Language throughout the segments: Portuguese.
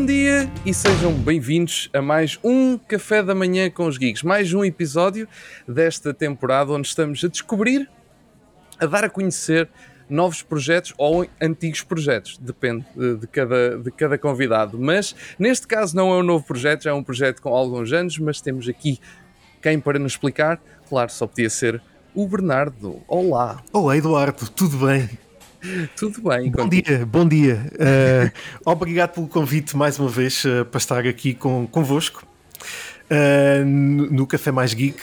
bom dia e sejam bem-vindos a mais um Café da Manhã com os Geeks, mais um episódio desta temporada onde estamos a descobrir, a dar a conhecer novos projetos ou antigos projetos, depende de, de, cada, de cada convidado. Mas neste caso não é um novo projeto, já é um projeto com alguns anos, mas temos aqui quem para nos explicar? Claro, só podia ser o Bernardo. Olá. Olá, Eduardo, tudo bem? Tudo bem. Bom contigo? dia, bom dia. Uh, obrigado pelo convite mais uma vez uh, para estar aqui com, convosco. Uh, no, Café Mais Geek.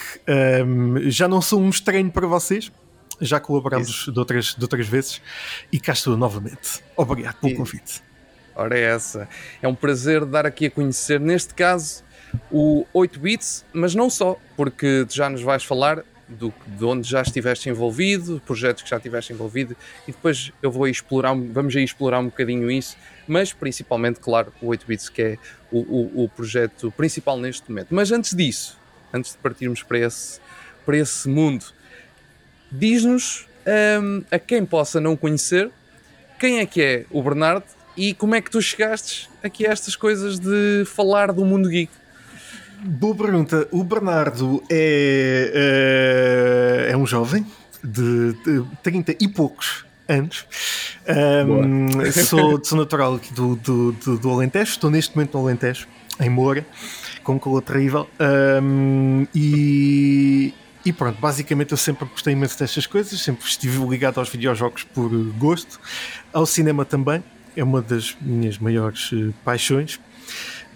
já não sou um estranho para vocês, já colaboramos de outras, de outras vezes e cá estou novamente. Obrigado pelo e, convite. Ora, é essa. É um prazer dar aqui a conhecer, neste caso, o 8 bits, mas não só, porque já nos vais falar do, de onde já estiveste envolvido, projetos que já estiveste envolvido, e depois eu vou explorar, vamos aí explorar um bocadinho isso, mas principalmente, claro, o 8 bits que é o, o, o projeto principal neste momento. Mas antes disso, antes de partirmos para esse, para esse mundo, diz-nos um, a quem possa não conhecer quem é que é o Bernardo e como é que tu chegastes aqui a estas coisas de falar do mundo geek. Boa pergunta. O Bernardo é, é, é um jovem de, de 30 e poucos anos. Um, sou, sou natural aqui do, do, do, do, Alentejo, estou neste momento no Alentejo, em Moura, com calor terrível. Um, e, e pronto, basicamente eu sempre gostei imenso destas coisas, sempre estive ligado aos videojogos por gosto, ao cinema também, é uma das minhas maiores uh, paixões.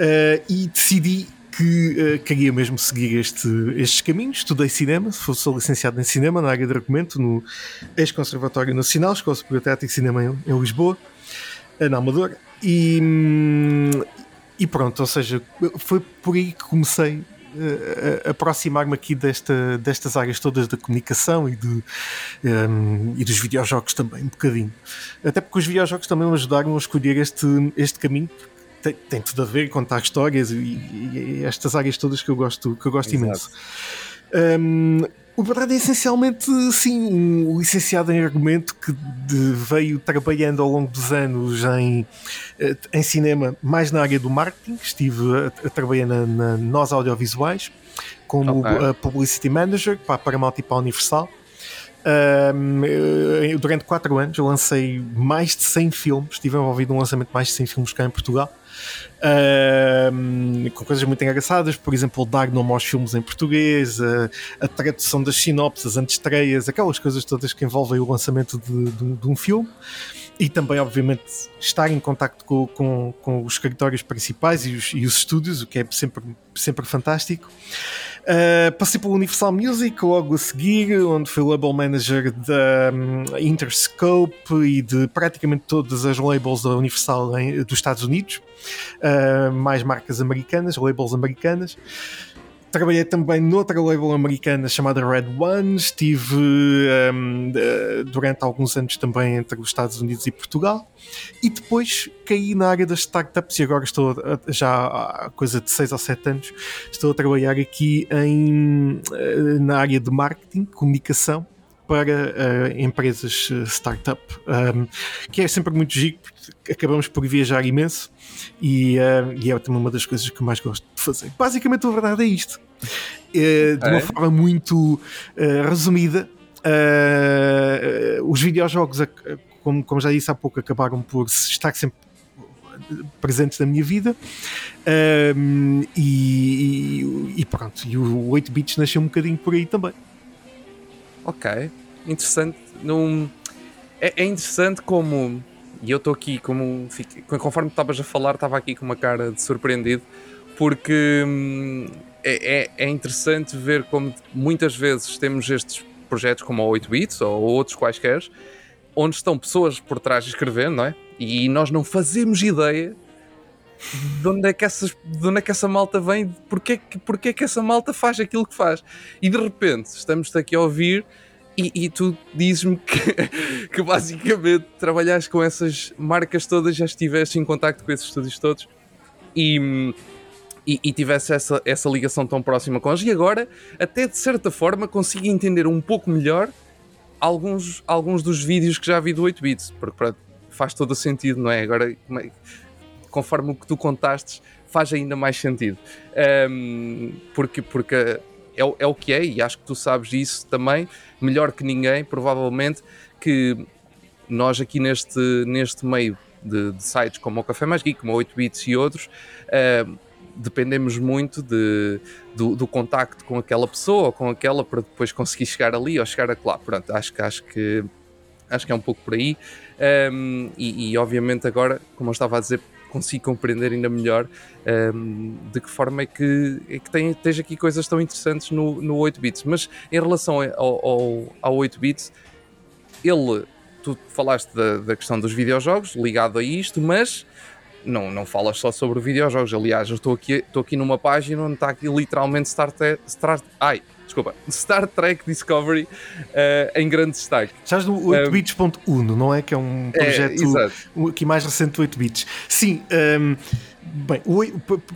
Uh, e decidi que uh, queria mesmo seguir este, estes caminhos. Estudei cinema, sou licenciado em cinema na área de argumento no Ex-Conservatório Nacional, Escola Superior Teatro e Cinema em, em Lisboa, eh, na Amadora. E, hum, e pronto, ou seja, foi por aí que comecei uh, a aproximar-me aqui desta, destas áreas todas da comunicação e, de, um, e dos videojogos também, um bocadinho. Até porque os videojogos também me ajudaram a escolher este, este caminho, tem, tem, tudo a ver, contar histórias e, e, e, estas áreas todas que eu gosto, que eu gosto imenso. Um, o verdade é essencialmente, sim, um licenciado em argumento que de, veio trabalhando ao longo dos anos em, eh, em cinema, mais na área do marketing. Estive a, a trabalhar na, na Nós Audiovisuais como okay. Publicity Manager para a Paramount e para a Universal. Um, durante 4 anos eu lancei mais de 100 filmes, estive envolvido num lançamento de mais de 100 filmes cá em Portugal uh, com coisas muito engraçadas, por exemplo, dar nome aos filmes em português, a, a tradução das sinopses, antestreias, aquelas coisas todas que envolvem o lançamento de, de, de um filme e também, obviamente, estar em contacto com, com, com os escritórios principais e os, e os, estúdios, o que é sempre, sempre fantástico. Uh, passei pelo Universal Music logo a seguir, onde fui label manager da um, Interscope e de praticamente todas as labels da Universal em, dos Estados Unidos, uh, mais marcas americanas, labels americanas. Trabalhei também noutra label americana chamada Red One. Estive um, durante alguns anos também entre os Estados Unidos e Portugal. E depois caí na área das startups e agora estou já há coisa de 6 ou 7 anos. Estou a trabalhar aqui em, eh, na área de marketing, comunicação para uh, empresas uh, startup, um, que é sempre muito giro, porque acabamos por viajar imenso e, uh, e, é também uma das coisas que mais gosto de fazer. Basicamente, a verdade é isto. de uma é? forma muito resumida, os videojogos, como, como já disse há pouco, acabaram por estar sempre presentes na minha vida um, e, e, pronto, e o 8 bits nasceu um bocadinho por aí também. Ok, interessante. Num... É, é interessante como. E eu estou aqui, como conforme estavas a falar, estava aqui com uma cara de surpreendido, porque hum, é, é, é, interessante ver como muitas vezes temos estes projetos como a 8 bits ou outros quaisquer, onde estão pessoas por trás escrevendo, não é? E nós não fazemos ideia de onde é que, essas, de onde é que essa malta vem, porque, porque que essa malta faz aquilo que faz. E de repente estamos aqui a ouvir e, e tu dizes-me que, que, basicamente trabalhaste com essas marcas todas, já estiveste em contacto com esses estúdios todos e, e, e tivesse essa, essa ligação tão próxima com eles. E agora, até de certa forma, consigo entender um pouco melhor alguns, alguns dos vídeos que já vi do 8 bits, porque pronto, faz todo o sentido, não é? Agora, é, conforme o que tu contaste, faz ainda mais sentido. Um, porque porque é, é o que é, e acho que tu sabes isso também, melhor que ninguém, provavelmente, que nós aqui neste, neste meio de, de sites como o Café Mais Geek, como o 8 Bits e outros, uh, dependemos muito de, do, do, contacto com aquela pessoa ou com aquela para depois conseguir chegar ali ou chegar a lá. Pronto, acho, acho que acho que é um pouco por aí. Um, e, e, obviamente agora, como eu estava a dizer, consigo compreender ainda melhor um, de que forma é que, é que tem, tens aqui coisas tão interessantes no, no 8 bits. Mas em relação ao, ao, ao 8 bits, ele tu falaste da, da questão dos videojogos ligado a isto, mas não, não falas só sobre videojogos. Aliás, eu estou aqui, estou aqui numa página onde está aqui literalmente Star. Star, ai, desculpa, Star Trek Discovery uh, em grande destaque. Estás no 8bits.1, não é? Que é um é, projeto é, aqui mais recente do 8bits. Sim, um, ehm, bem,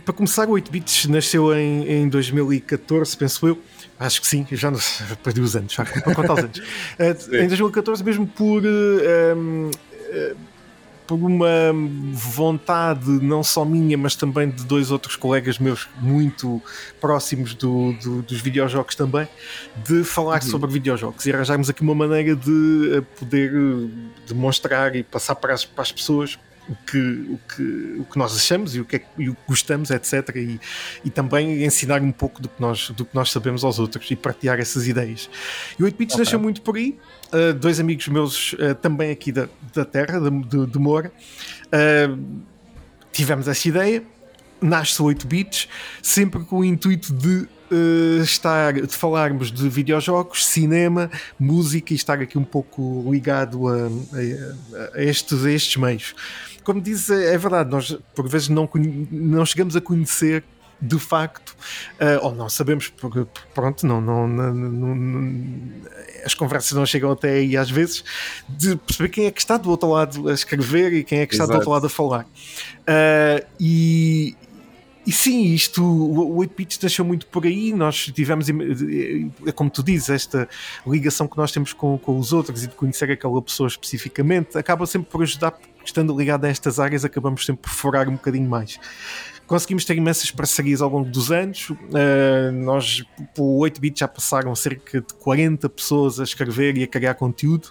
para começar, o 8bits nasceu em, em 2014, penso eu. Acho que sim, já não perdi os anos, já para contar os anos. Uh, em 2014, mesmo por. Uh, uh, por uma vontade não só minha, mas também de dois outros colegas meus muito próximos do, do, dos videojogos também, de falar uhum. sobre videojogos e arranjarmos aqui uma maneira de poder demonstrar e passar para as, para as pessoas o que, o que, o que nós achamos e o que, é, e o que gostamos, etc. E, e também ensinar um pouco do que, nós, do que nós sabemos aos outros e partilhar essas ideias. E o 8 Bits okay. nasceu muito por aí. Uh, dois amigos meus, uh, também aqui da, da terra, de, de, de Moura, uh, tivemos essa ideia. Nasce o 8 Bits, sempre com o intuito de uh, estar, de falarmos de videojogos, cinema, música e estar aqui um pouco ligado a, a, a estes, a estes meios como diz, é, é verdade, nós por vezes não, não chegamos a conhecer de facto, uh, ou não sabemos, porque pronto, não, não, não, não, as conversas não chegam até aí às vezes, de perceber quem é que está do outro lado a escrever e quem é que está Exato. do outro lado a falar. Uh, e, e sim, isto, o 8 bits nasceu muito por aí. Nós tivemos, é como tu dizes, esta ligação que nós temos com, com os outros e de conhecer aquela pessoa especificamente acaba sempre por ajudar, estando ligado a estas áreas, acabamos sempre por furar um bocadinho mais. Conseguimos ter imensas parcerias ao longo dos anos. Uh, nós, por 8 bits, já passaram cerca de 40 pessoas a escrever e a criar conteúdo.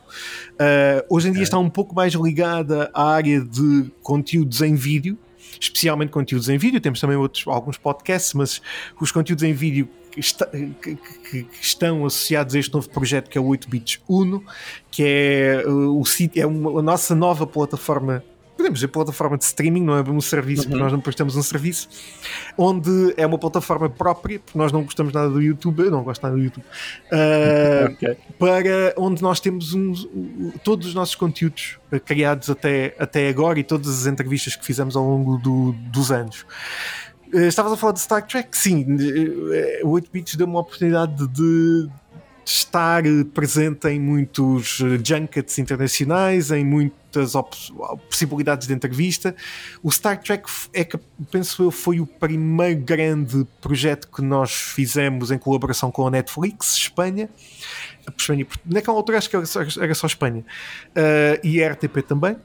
Uh, hoje em dia está um pouco mais ligada à área de conteúdos em vídeo especialmente conteúdos em vídeo. Temos também outros, alguns podcasts, mas os conteúdos em vídeo que, está, que, que, estão associados a este novo projeto que é o 8 Bits Uno, que é, uh, o, é uma, a nossa nova plataforma podemos dizer plataforma de streaming, não é um serviço, uhum. porque nós não prestamos um serviço, onde é uma plataforma própria, porque nós não gostamos nada do YouTube, eu não gosto nada do YouTube, uh, okay. para onde nós temos todos os nossos conteúdos criados até, até agora e todas as entrevistas que fizemos ao longo do, dos anos. Uh, estavas a falar de Star Trek? Sim, o 8 Bits deu uma oportunidade de estar presente em muitos eh, junkets internacionais, em muitas possibilidades de entrevista. O Star Trek é que, penso eu, foi o primeiro grande projeto que nós fizemos em colaboração com a Netflix, Espanha. Espanha naquela altura acho que era só, era só Espanha. Uh, e a RTP também.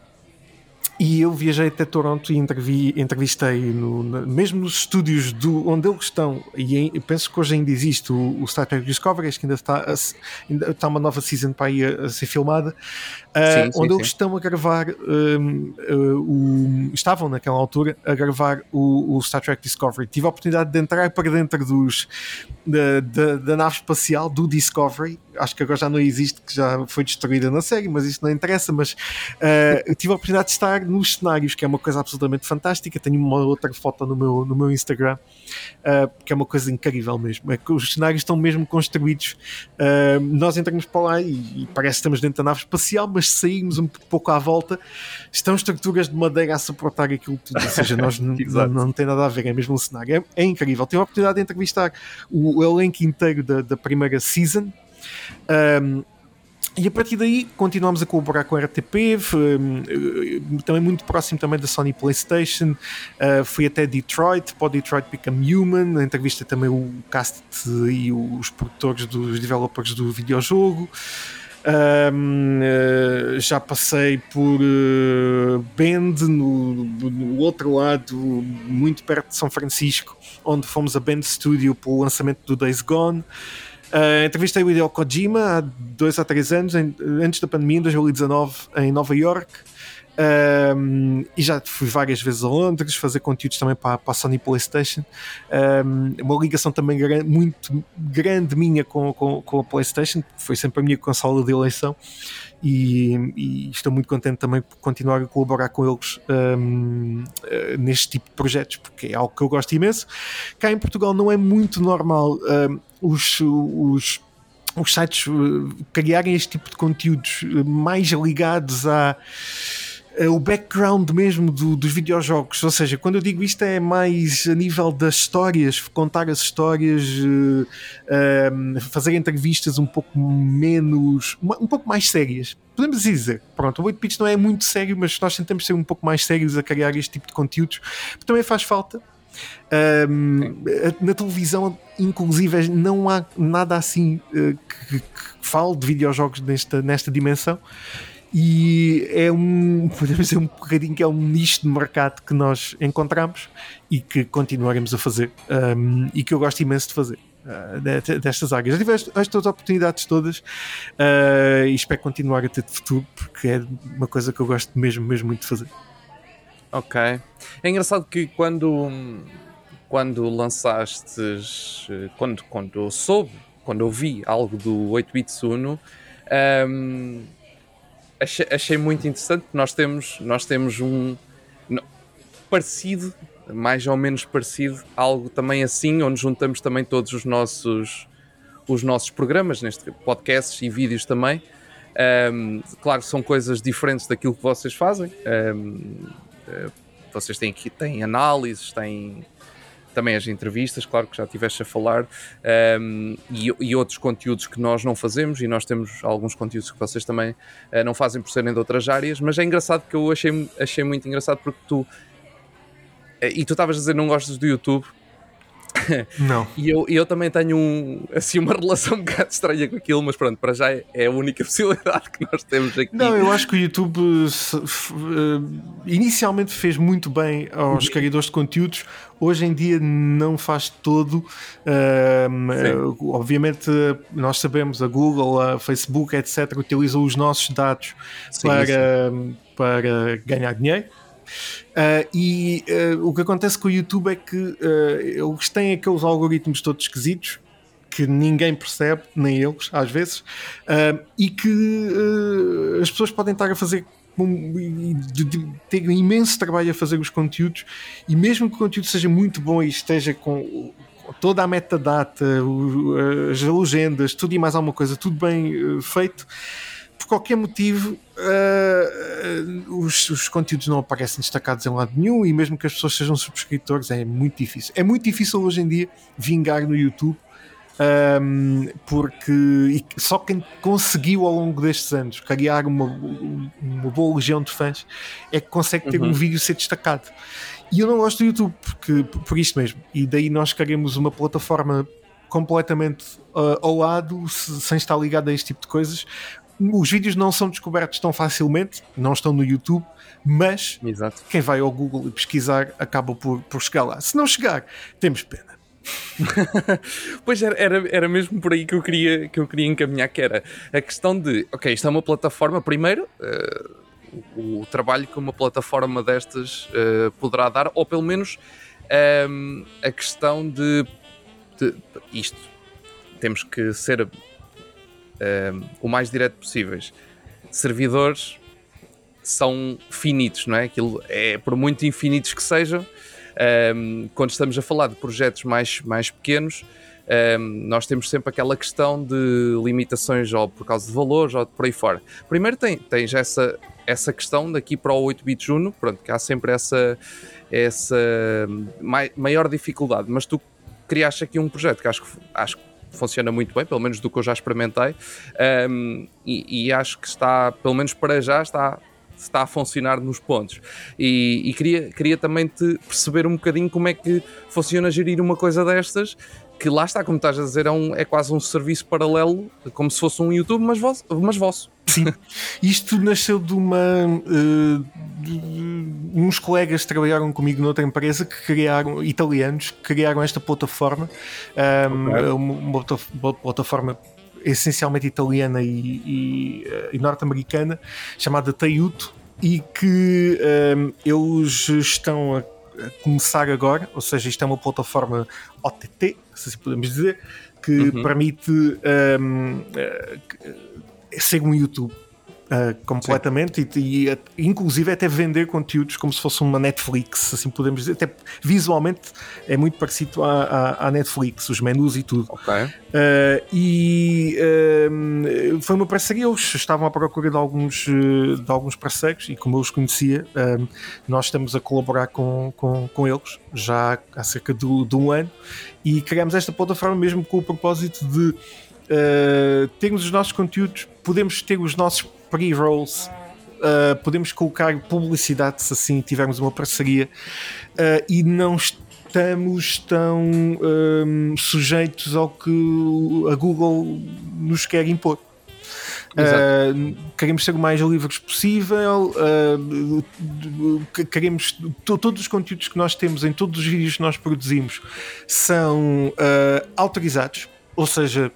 E eu viajei até Toronto e entrevi, entrevistei, no, mesmo nos estúdios do, onde eles estão, e em, penso que hoje ainda existe o, o Star Trek Discovery, acho que ainda está, a, ainda está uma nova season para ir a, a ser filmada, uh, sim, onde sim, eles sim. estão a gravar, um, uh, o, estavam naquela altura a gravar o, o, Star Trek Discovery. Tive a oportunidade de entrar para dentro dos, da, da, da nave espacial do Discovery acho que agora já não existe, que já foi destruída na série, mas isso não interessa. Mas uh, tive a oportunidade de estar nos cenários, que é uma coisa absolutamente fantástica. Tenho uma outra foto no meu, no meu Instagram, uh, que é uma coisa incrível mesmo. É que os cenários estão mesmo construídos. Uh, nós entramos para lá e, e, parece que estamos dentro da nave espacial, mas saímos um pouco à volta, estão estruturas de madeira a suportar aquilo tudo. Ou seja, nós não, não, tem nada a ver, é mesmo um cenário. É, é incrível. Tive a oportunidade de entrevistar o elenco inteiro da, da primeira season um, e a partir daí continuamos a colaborar com a RTP, também muito próximo também da Sony Playstation. Uh, fui até Detroit, para Detroit Become Human, entrevista também o cast e os produtores dos developers do videojogo. Um, uh, já passei por uh, Bend, no, no, outro lado, muito perto de São Francisco, onde fomos a Bend Studio para o lançamento do Days Gone. Uh, entrevistei o Hideo Kojima há dois a três anos, em, antes da pandemia, em 2019, em Nova York. Um, e já fui várias vezes a Londres fazer conteúdos também para, para a Sony PlayStation. Um, uma ligação também gran, muito grande minha com, com, com, a PlayStation, foi sempre a minha consola de eleição. E, e estou muito contente também por continuar a colaborar com eles um, uh, neste tipo de projetos, porque é algo que eu gosto imenso. Cá em Portugal não é muito normal os, os os sites uh, criarem este tipo de conteúdos mais ligados a eh, o background mesmo do, dos videojogos. Ou seja, quando eu digo isto é mais a nível das histórias, contar as histórias, uh, fazer entrevistas um pouco menos, um pouco mais sérias. Podemos dizer, pronto, o 8 Bits não é muito sério, mas nós tentamos ser um pouco mais sérios a criar este tipo de conteúdos, também faz falta. Um, na televisão, inclusive, não há nada assim uh, que, que fale de videojogos nesta, nesta dimensão e é um, podemos dizer um bocadinho que é um nicho de mercado que nós encontramos e que continuaremos a fazer um, e que eu gosto imenso de fazer. Uh, destas áreas. Já tive estas oportunidades todas uh, e espero continuar a ter de futuro porque é uma coisa que eu gosto mesmo, mesmo muito de fazer. Ok. É engraçado que quando, quando lançaste, quando, quando soube, quando eu vi algo do 8 bits Uno, um, achei, achei muito interessante. Nós temos, nós temos um parecido, mais ou menos parecido, algo também assim, onde juntamos também todos os nossos, os nossos programas, neste podcasts e vídeos também. Um, claro, são coisas diferentes daquilo que vocês fazem. Um, vocês têm aqui têm análises, têm também as entrevistas, claro que já estiveste a falar, um, e, e, outros conteúdos que nós não fazemos, e nós temos alguns conteúdos que vocês também uh, não fazem por serem de outras áreas, mas é engraçado que eu achei, achei muito engraçado porque tu. Eh, e tu estavas a dizer não gostas do YouTube, não. e eu, eu também tenho um, assim, uma relação um bocado estranha com aquilo, mas pronto, para já é, é a única possibilidade que nós temos aqui. Não, eu acho que o YouTube uh, inicialmente fez muito bem aos uhum. criadores de conteúdos, hoje em dia não faz todo. Uh, obviamente, nós sabemos, a Google, a Facebook, etc., utilizam os nossos dados sim, para, sim. para ganhar dinheiro Uh, e uh, o que acontece com o YouTube é que uh, eles têm aqueles algoritmos todos esquisitos que ninguém percebe, nem eles, às vezes, e que as pessoas podem estar a fazer de, de, ter imenso trabalho a fazer os conteúdos e mesmo que o conteúdo seja muito bom e esteja com toda a metadata, as legendas, tudo e mais alguma coisa, tudo bem feito, por qualquer motivo uh, os, os, conteúdos não aparecem destacados em lado nenhum e mesmo que as pessoas sejam subscritores é muito difícil. É muito difícil hoje em dia vingar no YouTube um, porque só quem conseguiu ao longo destes anos criar uma, uma boa legião de fãs é que consegue ter uhum. um vídeo ser destacado. E eu não gosto do YouTube porque, por isto mesmo. E daí nós queremos uma plataforma completamente uh, ao lado, sem estar ligado a este tipo de coisas, os vídeos não são descobertos tão facilmente, não estão no YouTube, mas Exato. quem vai ao Google e pesquisar acaba por, por chegar lá. Se não chegar, temos pena. pois era, era, era mesmo por aí que eu, queria, que eu queria encaminhar, que era a questão de, ok, isto é uma plataforma, primeiro, uh, o, o, trabalho que uma plataforma destas uh, poderá dar, ou pelo menos um, ehm, a questão de, de, isto, temos que ser uh, o mais direto possíveis. Servidores são finitos, não é? Aquilo é por muito infinitos que sejam. Um, quando estamos a falar de projetos mais, mais pequenos, um, nós temos sempre aquela questão de limitações ou por causa de valores ou por aí fora. Primeiro tem, tens essa, essa questão daqui para o 8 bit Juno, pronto, que há sempre essa, essa maior dificuldade, mas tu criaste aqui um projeto que acho que, acho que funciona muito bem, pelo menos do que eu já experimentei, um, e, e, acho que está, pelo menos para já, está, está a funcionar nos pontos. E, e queria, queria também te perceber um bocadinho como é que funciona gerir uma coisa destas que lá está, como estás a dizer, é, um, é quase um serviço paralelo, como se fosse um YouTube, mas vosso. Mas vosso. Sim. Isto nasceu de uma. Uh, de, uns colegas trabalharam comigo noutra empresa que criaram, italianos, que criaram esta plataforma, um, okay. uma, uma plataforma essencialmente italiana e, e, e norte-americana, chamada Taiuto, e que um, eles estão a começar agora, ou seja, isto é uma plataforma OTT, se assim podemos dizer, que uhum. permite um, uh, ser um YouTube Uh, completamente e, e, inclusive até vender conteúdos como se fosse uma Netflix, assim podemos dizer, até visualmente é muito parecido à, à, à Netflix, os menus e tudo. Okay. Uh, e uh, foi uma parceria, eles estavam à procura de alguns, de alguns parceiros e como eu os conhecia, nós estamos a colaborar com, com, com eles já há cerca de, de um ano e criamos esta plataforma mesmo com o propósito de termos os nossos conteúdos, podemos ter os nossos pre-rolls, uh, podemos colocar publicidade se assim tivermos uma parceria uh, e não estamos tão um, sujeitos ao que a Google nos quer impor. Uh, queremos ser o mais livres possível. Uh, queremos todos os conteúdos que nós temos em todos os vídeos que nós produzimos são uh, autorizados, ou seja,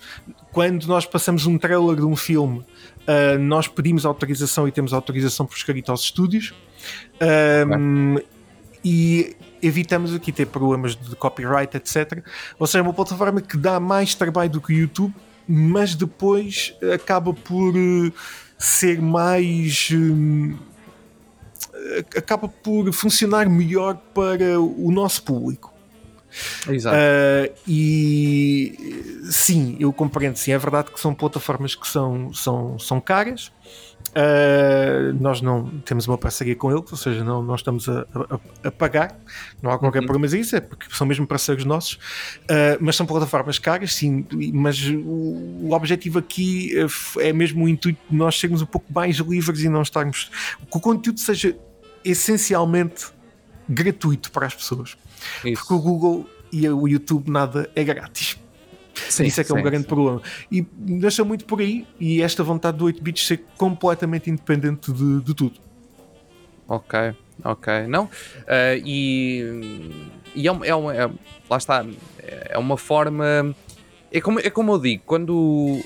quando nós passamos um trailer de um filme, uh, nós pedimos autorização e temos autorização por escrito aos estúdios. Um, e evitamos aqui ter problemas de copyright, etc. Ou seja, é uma plataforma que dá mais trabalho do que o YouTube, mas depois acaba por uh, ser mais. Uh, acaba por funcionar melhor para o nosso público. Exato. Uh, e sim, eu compreendo. Sim, é verdade que são plataformas que são, são, são caras. Uh, nós não temos uma parceria com eles, ou seja, não, nós estamos a, a, a pagar, não há qualquer uhum. problema isso, é porque são mesmo parceiros nossos, uh, mas são plataformas caras, sim, mas o, o, objetivo aqui é mesmo o intuito de nós sermos um pouco mais livres e não estarmos. que o conteúdo seja essencialmente gratuito para as pessoas. Isso. Porque o Google e o YouTube nada é grátis. Sim, Isso é que sim, é um grande sim. problema. E deixa muito por aí e esta vontade do 8-bits ser completamente independente de, de, tudo. Ok, ok. Não, uh, e, e é, é, uma, é, lá está, é uma forma. É como, é como eu digo, quando,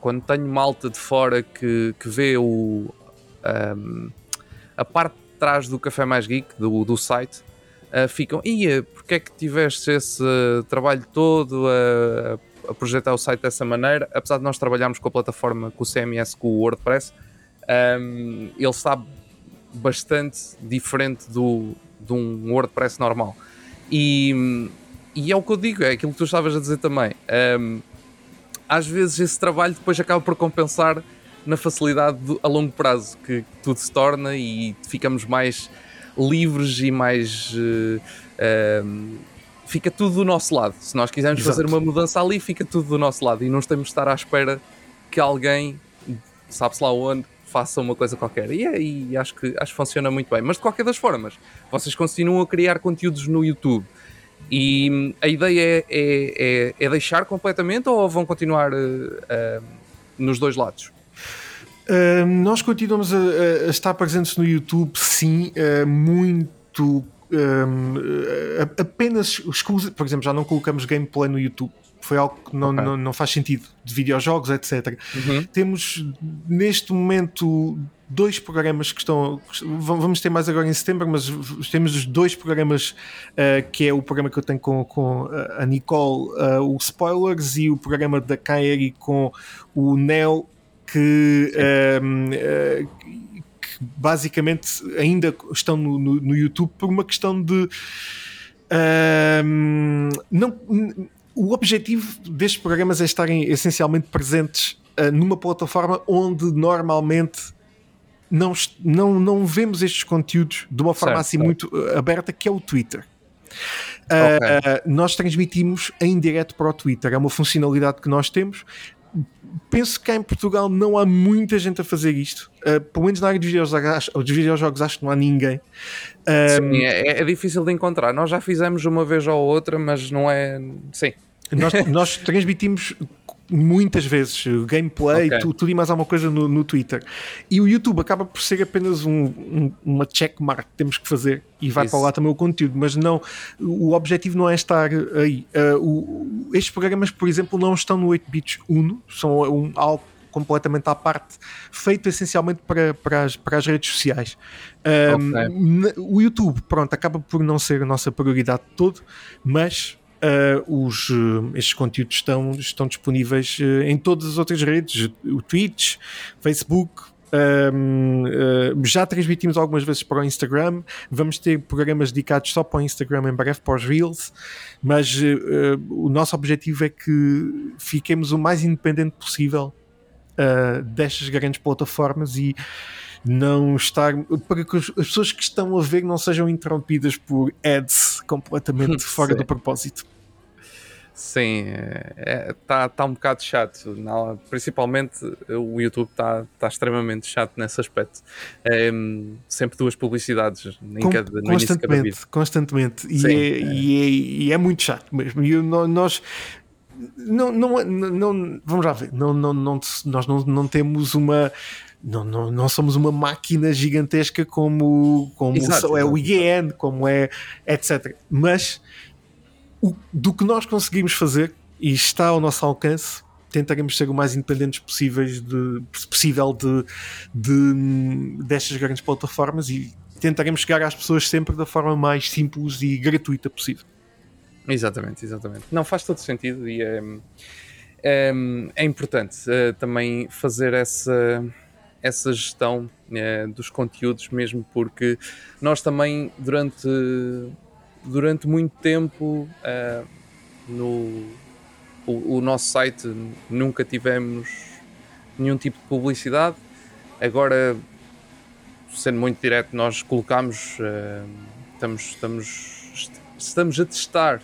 quando tenho malta de fora que, que vê o, um, a parte trás do Café Mais Geek, do, do site, uh, ficam, ia, porque é que tiveste esse trabalho todo a, a, projetar o site dessa maneira? Apesar de nós trabalharmos com a plataforma, com o CMS, com o WordPress, um, ele está bastante diferente do, de um WordPress normal. E, e é o que eu digo, é aquilo que tu estavas a dizer também. Um, às vezes esse trabalho depois acaba por compensar na facilidade do, a longo prazo que tudo se torna e ficamos mais livres e mais. Uh, uh, fica tudo do nosso lado. Se nós quisermos Exato. fazer uma mudança ali, fica tudo do nosso lado e não temos de estar à espera que alguém, sabe-se lá onde, faça uma coisa qualquer. E, é, e acho, que, acho que funciona muito bem. Mas de qualquer das formas, vocês continuam a criar conteúdos no YouTube. E hum, a ideia é, é, é, é deixar completamente ou vão continuar uh, nos dois lados? Uh, nós continuamos a, a, estar presentes no YouTube, sim, uh, muito. Um, apenas exclusivo, por exemplo, já não colocamos gameplay no YouTube. Foi algo que não, okay. não, não, faz sentido de videojogos, etc. Uhum. Temos neste momento dois programas que estão. Vamos ter mais agora em setembro, mas temos os dois programas uh, que é o programa que eu tenho com, com a Nicole, uh, o Spoilers, e o programa da Kairi com o Neo que, um, ehm, eh, que basicamente ainda estão no, no, no, YouTube por uma questão de um, ehm, não, o objetivo destes programas é estarem essencialmente presentes uh, numa plataforma onde normalmente não, não, não vemos estes conteúdos de uma forma certo, assim certo. muito eh, aberta, que é o Twitter. Uh, okay. uh, nós transmitimos em direto para o Twitter, é uma funcionalidade que nós temos penso que cá em Portugal não há muita gente a fazer isto. Uh, pelo menos na área dos videojogos, dos videojogos acho que não há ninguém. Um, sim, é, é, difícil de encontrar. Nós já fizemos uma vez ou outra, mas não é. Sim, Nós, nós transmitimos muitas vezes gameplay, okay. tudo, tudo, e mais alguma coisa no, no, Twitter. E o YouTube acaba por ser apenas um, um, uma checkmark que temos que fazer e vai Isso. para lá também o conteúdo, mas não, o objetivo não é estar aí. Uh, o, estes programas, por exemplo, não estão no 8-bits Uno, são um, algo completamente à parte, feito essencialmente para, para, as, para as redes sociais. Um, okay. O YouTube, pronto, acaba por não ser a nossa prioridade de todo, mas uh, os, uh, estes conteúdos estão, estão disponíveis uh, em todas as outras redes, o Twitch, Facebook, já transmitimos algumas vezes para o Instagram. Vamos ter programas dedicados só para o Instagram em breve, para os Reels. Mas o nosso objetivo é que fiquemos o mais independente possível destas grandes plataformas e não estar para que as pessoas que estão a ver não sejam interrompidas por ads completamente fora do propósito. Sim, está é, tá, tá um bocado chato. Não, principalmente o YouTube está tá extremamente chato nesse aspecto. É, sempre duas publicidades em Com, cada, no constantemente, constantemente. E, Sim, é, é. E, é, e, é, muito chato mesmo. E nós não, não, não, vamos lá ver, não, não, não, nós não, não temos uma. Não, não, não somos uma máquina gigantesca como, como Exato, é o IGN, como é etc. Mas o, do que nós conseguimos fazer e está ao nosso alcance, tentaremos ser o mais independentes possíveis de, possível de, de, destas grandes plataformas e tentaremos chegar às pessoas sempre da forma mais simples e gratuita possível. Exatamente, exatamente. Não faz todo sentido e é, é, é importante uh, também fazer essa, essa gestão uh, dos conteúdos, mesmo porque nós também durante, durante muito tempo uh, no o, o, nosso site nunca tivemos nenhum tipo de publicidade. Agora, sendo muito direto, nós colocamos, estamos, estamos, estamos a testar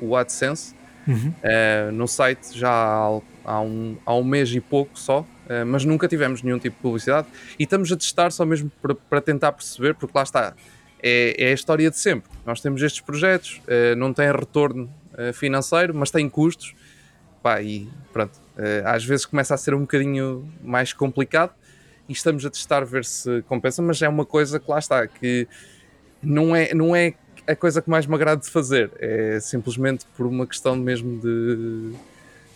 o AdSense uhum. uh, no site já há, há, um, há um mês e pouco só, uh, mas nunca tivemos nenhum tipo de publicidade e estamos a testar só mesmo para, para tentar perceber, porque lá está, é, é, a história de sempre. Nós temos estes projetos, uh, não têm retorno financeiro, mas têm custos, pá, e pronto, às vezes começa a ser um bocadinho mais complicado e estamos a testar ver se compensa, mas é uma coisa que lá está, que não é, não é a coisa que mais me agrada de fazer. É simplesmente por uma questão mesmo de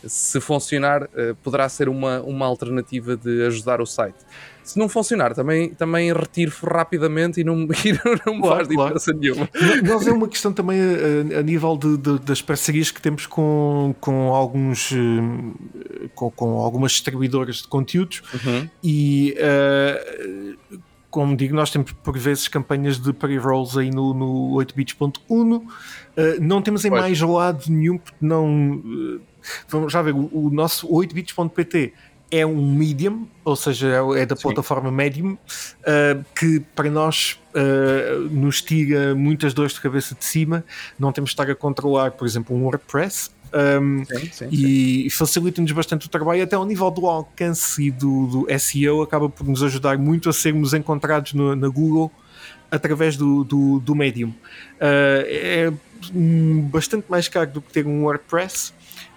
se funcionar, eh, poderá ser uma, uma alternativa de ajudar o site. Se não funcionar, também, também retiro rapidamente e não, e não claro, faz diferença claro. nenhuma. Nós é uma questão também a, a nível de, de, das parcerias que temos com, com alguns eh, com, com algumas distribuidoras de conteúdos uhum. e uh, como digo, nós temos por vezes campanhas de pre-rolls aí no, no 8bits.1. Uh, não temos em pois. mais lado nenhum, porque não. Uh, vamos já ver, o, o nosso 8bits.pt é um medium, ou seja, é, é da Sim. plataforma Medium, uh, que para nós uh, nos tira muitas dores de cabeça de cima. Não temos de estar a controlar, por exemplo, um WordPress. Um, sim, sim, e facilita-nos bastante o trabalho, até ao nível do alcance e do, do, SEO, acaba por nos ajudar muito a sermos encontrados no, na Google através do, do, do Medium. Uh, é bastante mais caro do que ter um WordPress,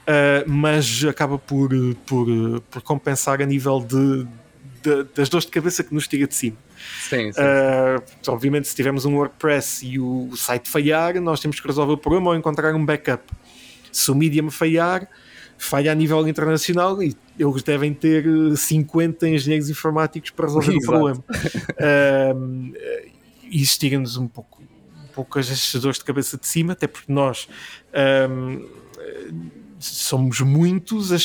uh, mas acaba por, por, por compensar a nível de, de, das dores de cabeça que nos tira de cima. Sim, sim. Uh, obviamente, se tivermos um WordPress e o site falhar, nós temos que resolver o problema ou encontrar um backup se o Medium falhar, falha a nível internacional e eles devem ter 50 engenheiros informáticos para resolver Exato. o problema. um, isso tira-nos um pouco, um pouco as dores de cabeça de cima, até porque nós um, somos muitos a,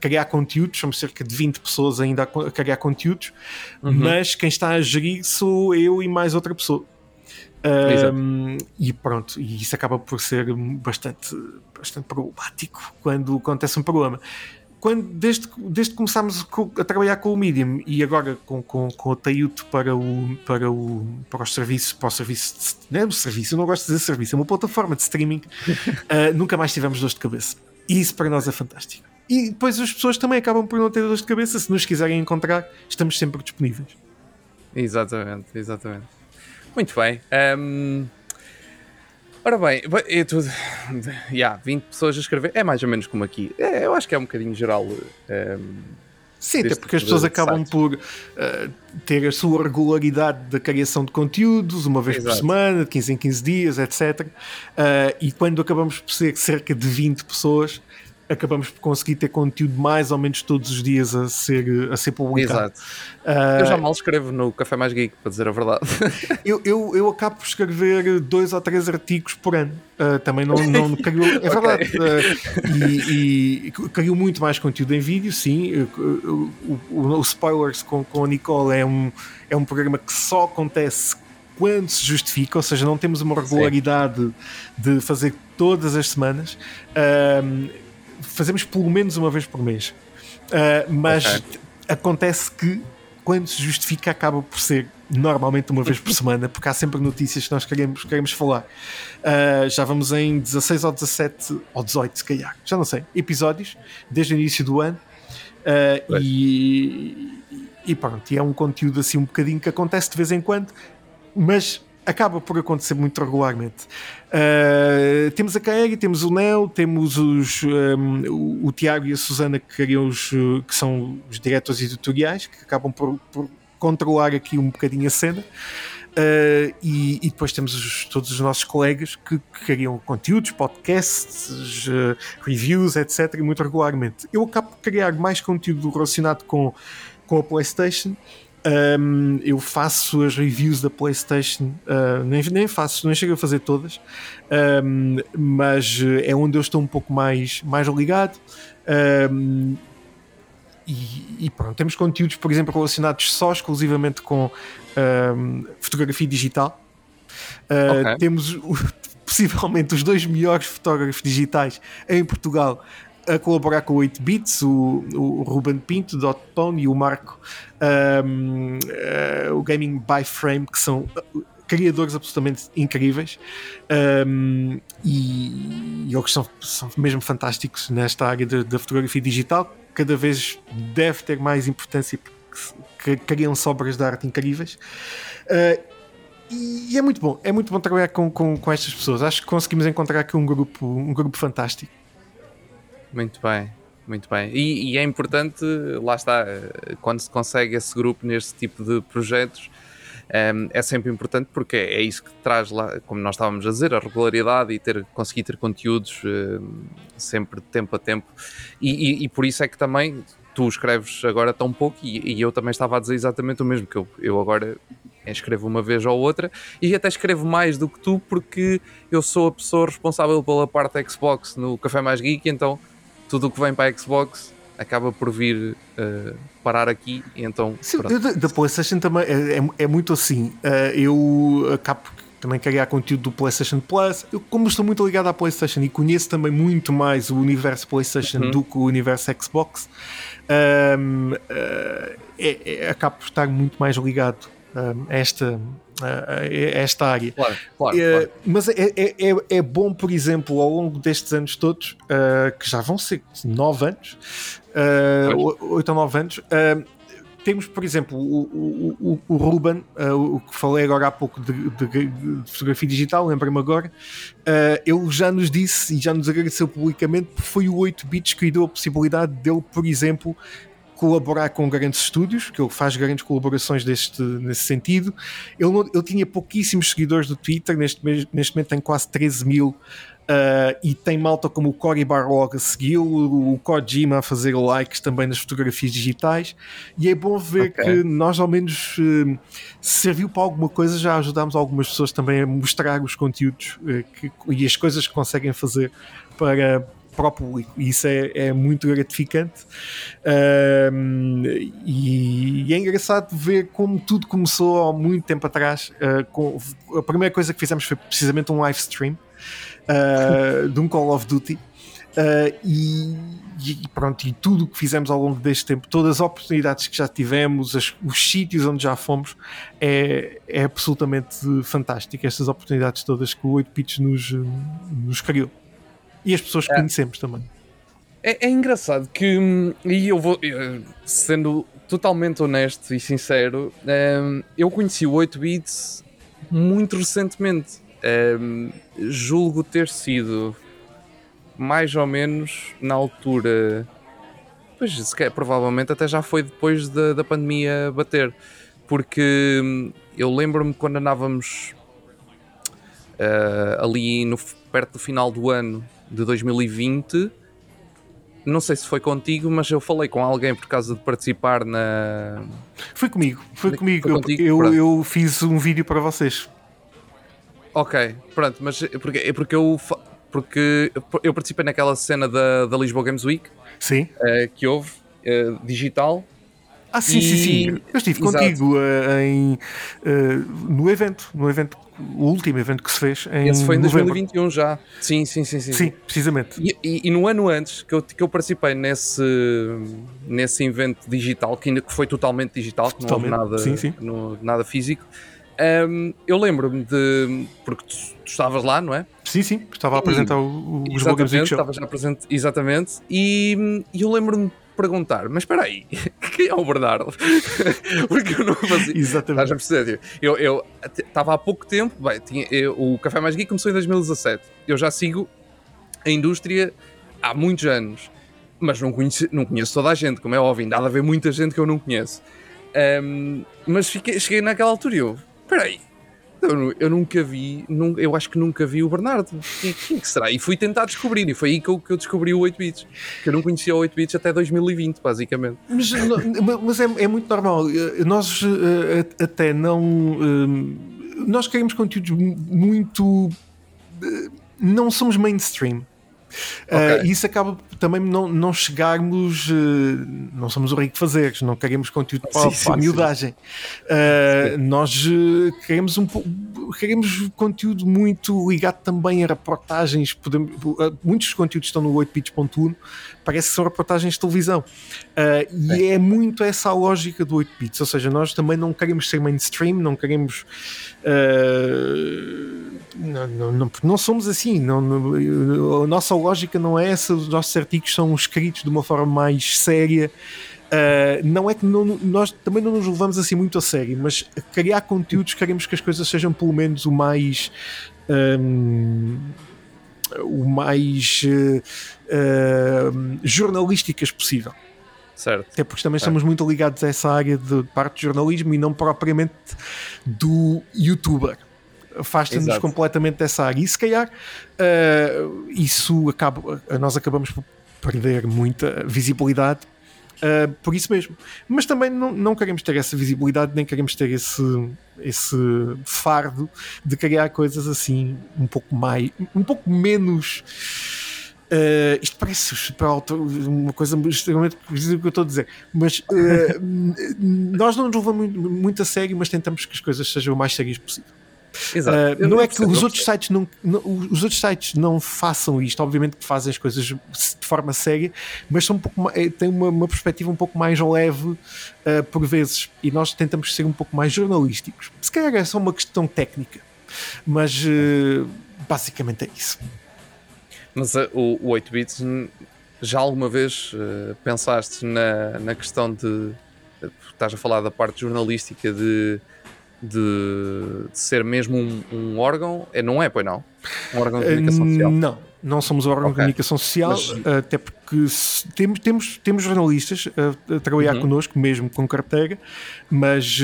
criar conteúdos, somos cerca de 20 pessoas ainda a, criar conteúdos, uhum. mas quem está a gerir sou eu e mais outra pessoa. Um, e pronto, e isso acaba por ser bastante, bastante problemático quando acontece um problema. Quando, desde, desde que começámos a trabalhar com o Medium e agora com, com, com o Tayuto para o, para o, para os serviços, para o serviço, não é um serviço, eu não gosto de dizer serviço, é uma plataforma de streaming, uh, nunca mais tivemos dor de cabeça. E isso para nós é fantástico. E depois as pessoas também acabam por não ter dor de cabeça, se nos quiserem encontrar, estamos sempre disponíveis. Exatamente, exatamente. Muito bem. Um... Ora bem, tu yeah, 20 pessoas a escrever, é mais ou menos como aqui. É, eu acho que é um bocadinho geral. Um, ehm, Sim, até porque as pessoas acabam por uh, ter a sua regularidade da criação de conteúdos, uma vez Exato. por semana, de 15 em 15 dias, etc. Uh, e quando acabamos por ser cerca de 20 pessoas, acabamos por conseguir ter conteúdo mais ou menos todos os dias a ser, a ser publicado. Exato. Uh, eu já mal escrevo no Café Mais Geek, para dizer a verdade. eu, eu, eu acabo por escrever dois ou três artigos por ano. Uh, também não, não caiu, é verdade. Okay. Uh, e, e caiu muito mais conteúdo em vídeo, sim. O, o, o Spoilers com, com a Nicole é um, é um programa que só acontece quando se justifica, ou seja, não temos uma regularidade Sim. de fazer todas as semanas fazemos pelo menos uma vez por mês. Uh, mas okay. acontece que quando se justifica acaba por ser normalmente uma vez por semana, porque há sempre notícias que nós queremos, queremos falar. Uh, já vamos em 16 ou 17 ou 18, se calhar, já não sei, episódios desde o início do ano. Uh, e, e pronto, e é um conteúdo assim um bocadinho que acontece de vez em quando, mas acaba por acontecer muito regularmente. Uh, temos a Kaeri, temos o Neo, temos os, um, o, o, Tiago e a Susana que, os, que são os diretores editoriais que acabam por, por controlar aqui um bocadinho a cena. Uh, e, e, depois temos os, todos os nossos colegas que, que criam conteúdos, podcasts, uh, reviews, etc. muito regularmente. Eu acabo por criar mais conteúdo relacionado com, com a PlayStation um, eu faço as reviews da PlayStation, uh, nem, nem faço, nem chego a fazer todas, um, mas é onde eu estou um pouco mais, mais ligado. Um, e, e, pronto, temos conteúdos, por exemplo, relacionados só exclusivamente com fotografia digital. Uh, okay. Temos possivelmente os dois melhores fotógrafos digitais em Portugal a colaborar com o 8 Bits, o, o Ruben Pinto, Dot Tone e o Marco, um, uh, eh, o Gaming by Frame, que são uh, criadores absolutamente incríveis um, e, e eles são, são mesmo fantásticos nesta área da fotografia digital. Cada vez deve ter mais importância porque criam obras de arte incríveis. Uh, e é muito bom, é muito bom trabalhar com, com, com estas pessoas. Acho que conseguimos encontrar aqui um grupo, um grupo fantástico. Muito bem, muito bem. E, e, é importante, lá está, quando se consegue esse grupo neste tipo de projetos, um, ehm, é sempre importante porque é, isso que traz lá, como nós estávamos a dizer, a regularidade e ter, conseguir ter conteúdos uh, sempre de tempo a tempo. E, e, e, por isso é que também tu escreves agora tão pouco e, eu também estava a dizer exatamente o mesmo, que eu, eu agora escrevo uma vez ou outra e até escrevo mais do que tu porque eu sou a pessoa responsável pela parte Xbox no Café Mais Geek, então tudo o que vem para a Xbox acaba por vir uh, parar aqui então Sim, da, da, PlayStation também é, é, é muito assim. Uh, eu acabo também criar conteúdo do PlayStation Plus. Eu como estou muito ligado à PlayStation e conheço também muito mais o universo PlayStation uhum. do que o universo Xbox um, uh, eh, é, é, acabo por estar muito mais ligado a esta esta área. Claro, claro, é, claro. Mas é, é, é, é, bom, por exemplo, ao longo destes anos todos, uh, que já vão ser nove anos, uh, ou nove anos, temos, por exemplo, o, o, o, Ruben, o que falei agora há pouco de, de, de fotografia digital, lembra-me agora, ele já nos disse e já nos agradeceu publicamente porque foi o 8 bits que lhe deu a possibilidade dele, por exemplo, colaborar com grandes estúdios, que ele faz grandes colaborações deste, nesse sentido. Ele, não, ele tinha pouquíssimos seguidores do Twitter, neste, neste momento tem quase 13 mil. Uh, e tem malta como o Cory Barlog a segui-lo, o Kojima a fazer likes também nas fotografias digitais. E é bom ver okay. que nós, ao menos, uh, serviu para alguma coisa, já ajudámos algumas pessoas também a mostrar os conteúdos uh, que, e as coisas que conseguem fazer para, para o público e isso é, é muito gratificante um, e, e, é engraçado ver como tudo começou há muito tempo atrás uh, com, a primeira coisa que fizemos foi precisamente um live stream uh, de um Call of Duty uh, e, e, pronto, e tudo o que fizemos ao longo deste tempo, todas as oportunidades que já tivemos, as, os sítios onde já fomos, é, é absolutamente fantástico. Estas oportunidades todas que o 8 Pitch nos, nos criou. E as pessoas que é. conhecemos também. É, é, engraçado que, e eu vou, sendo totalmente honesto e sincero, um, eu conheci o 8 Bits muito recentemente. Um, julgo ter sido mais ou menos na altura. Pois, se calhar, provavelmente até já foi depois da, da pandemia bater. Porque hum, eu lembro-me quando andávamos uh, ali no, perto do final do ano de 2020. Não sei se foi contigo, mas eu falei com alguém por causa de participar na. Foi comigo, foi comigo. Foi contigo? eu, eu, eu fiz um vídeo para vocês. Ok, pronto, mas é porque, é porque eu porque eu participei naquela cena da, da Lisboa Games Week sim. Uh, que houve, uh, digital. Ah, sim, e... sim, sim. Eu estive Exato. contigo uh, em, no evento, no evento, o último evento que se fez em Esse foi em novembro. 2021 já. Sim, sim, sim. Sim, sim precisamente. E, e, e, no ano antes que eu, que eu participei nesse, nesse evento digital, que ainda que foi totalmente digital, que totalmente. não houve nada, sim, sim. No, nada físico um, eu lembro-me de. Porque tu, tu, estavas lá, não é? Sim, sim, estava a apresentar o, o Lisboa Games Estava já presente, exatamente. E, e eu lembro-me perguntar: mas espera aí, quem é o Bernardo? porque eu não fazia. Exatamente. Estás a perceber? Eu, eu estava há pouco tempo, bem, tinha, eu, o Café Mais Geek começou em 2017. Eu já sigo a indústria há muitos anos, mas não conheço, não conheço toda a gente, como é óbvio, ainda há de haver muita gente que eu não conheço. Um, mas fiquei, cheguei naquela altura e eu espera aí, eu, eu, nunca vi, eu acho que nunca vi o Bernardo. Quem, quem que será? E fui tentar descobrir, e foi aí que eu, que eu descobri o 8 bits. Que eu não conhecia o 8 bits até 2020, basicamente. Mas, mas é, é, muito normal. Nós eh, até não. Eh, nós queremos conteúdos muito. Eh, não somos mainstream. Okay. Uh, e isso acaba também não, não chegarmos, uh, não somos o rei de fazeres, não queremos conteúdo para, sim, para a miudagem. Uh, nós queremos, um, queremos conteúdo muito ligado também a reportagens. Podemos, muitos dos conteúdos estão no 8bits.1, parece que são reportagens de televisão. e é. é muito essa a lógica do 8bits, ou seja, nós também não queremos ser mainstream, não queremos. não, não, não, não somos assim, não, a nossa lógica não é essa, os nossos artigos são escritos de uma forma mais séria. Uh, não é que não, nós também não nos levamos assim muito a sério, mas criar conteúdos queremos que as coisas sejam pelo menos o mais um, o mais uh, uh, jornalísticas possível. Certo. Até porque também certo. estamos muito ligados a essa área de parte de jornalismo e não propriamente do youtuber afasta-nos completamente dessa área. E se calhar uh, isso acaba, nós acabamos por perder muita visibilidade uh, por isso mesmo. Mas também não, não queremos ter essa visibilidade, nem queremos ter esse, esse fardo de criar coisas assim um pouco mais, um pouco menos. Uh, isto parece para uma coisa extremamente precisa que eu estou a dizer, mas uh, nós não nos levamos muito, muito a sério, mas tentamos que as coisas sejam o mais sérias possível. Uh, não é que os outros, sites não, não, os outros sites não façam isto, obviamente que fazem as coisas de forma séria, mas são um pouco, eh, têm uma, uma perspectiva um pouco mais leve uh, por vezes, e nós tentamos ser um pouco mais jornalísticos. Se calhar é só uma questão técnica, mas uh, basicamente é isso. Mas o, o 8 bits já alguma vez pensaste na, na questão de estás a falar da parte jornalística de de, de ser mesmo um, um, órgão? É, não é, pois não? Um órgão de comunicação social? Não, não somos um órgão okay. de comunicação social, Mas... até porque temos, temos, temos jornalistas a, a trabalhar uhum. connosco, mesmo com carteira, mas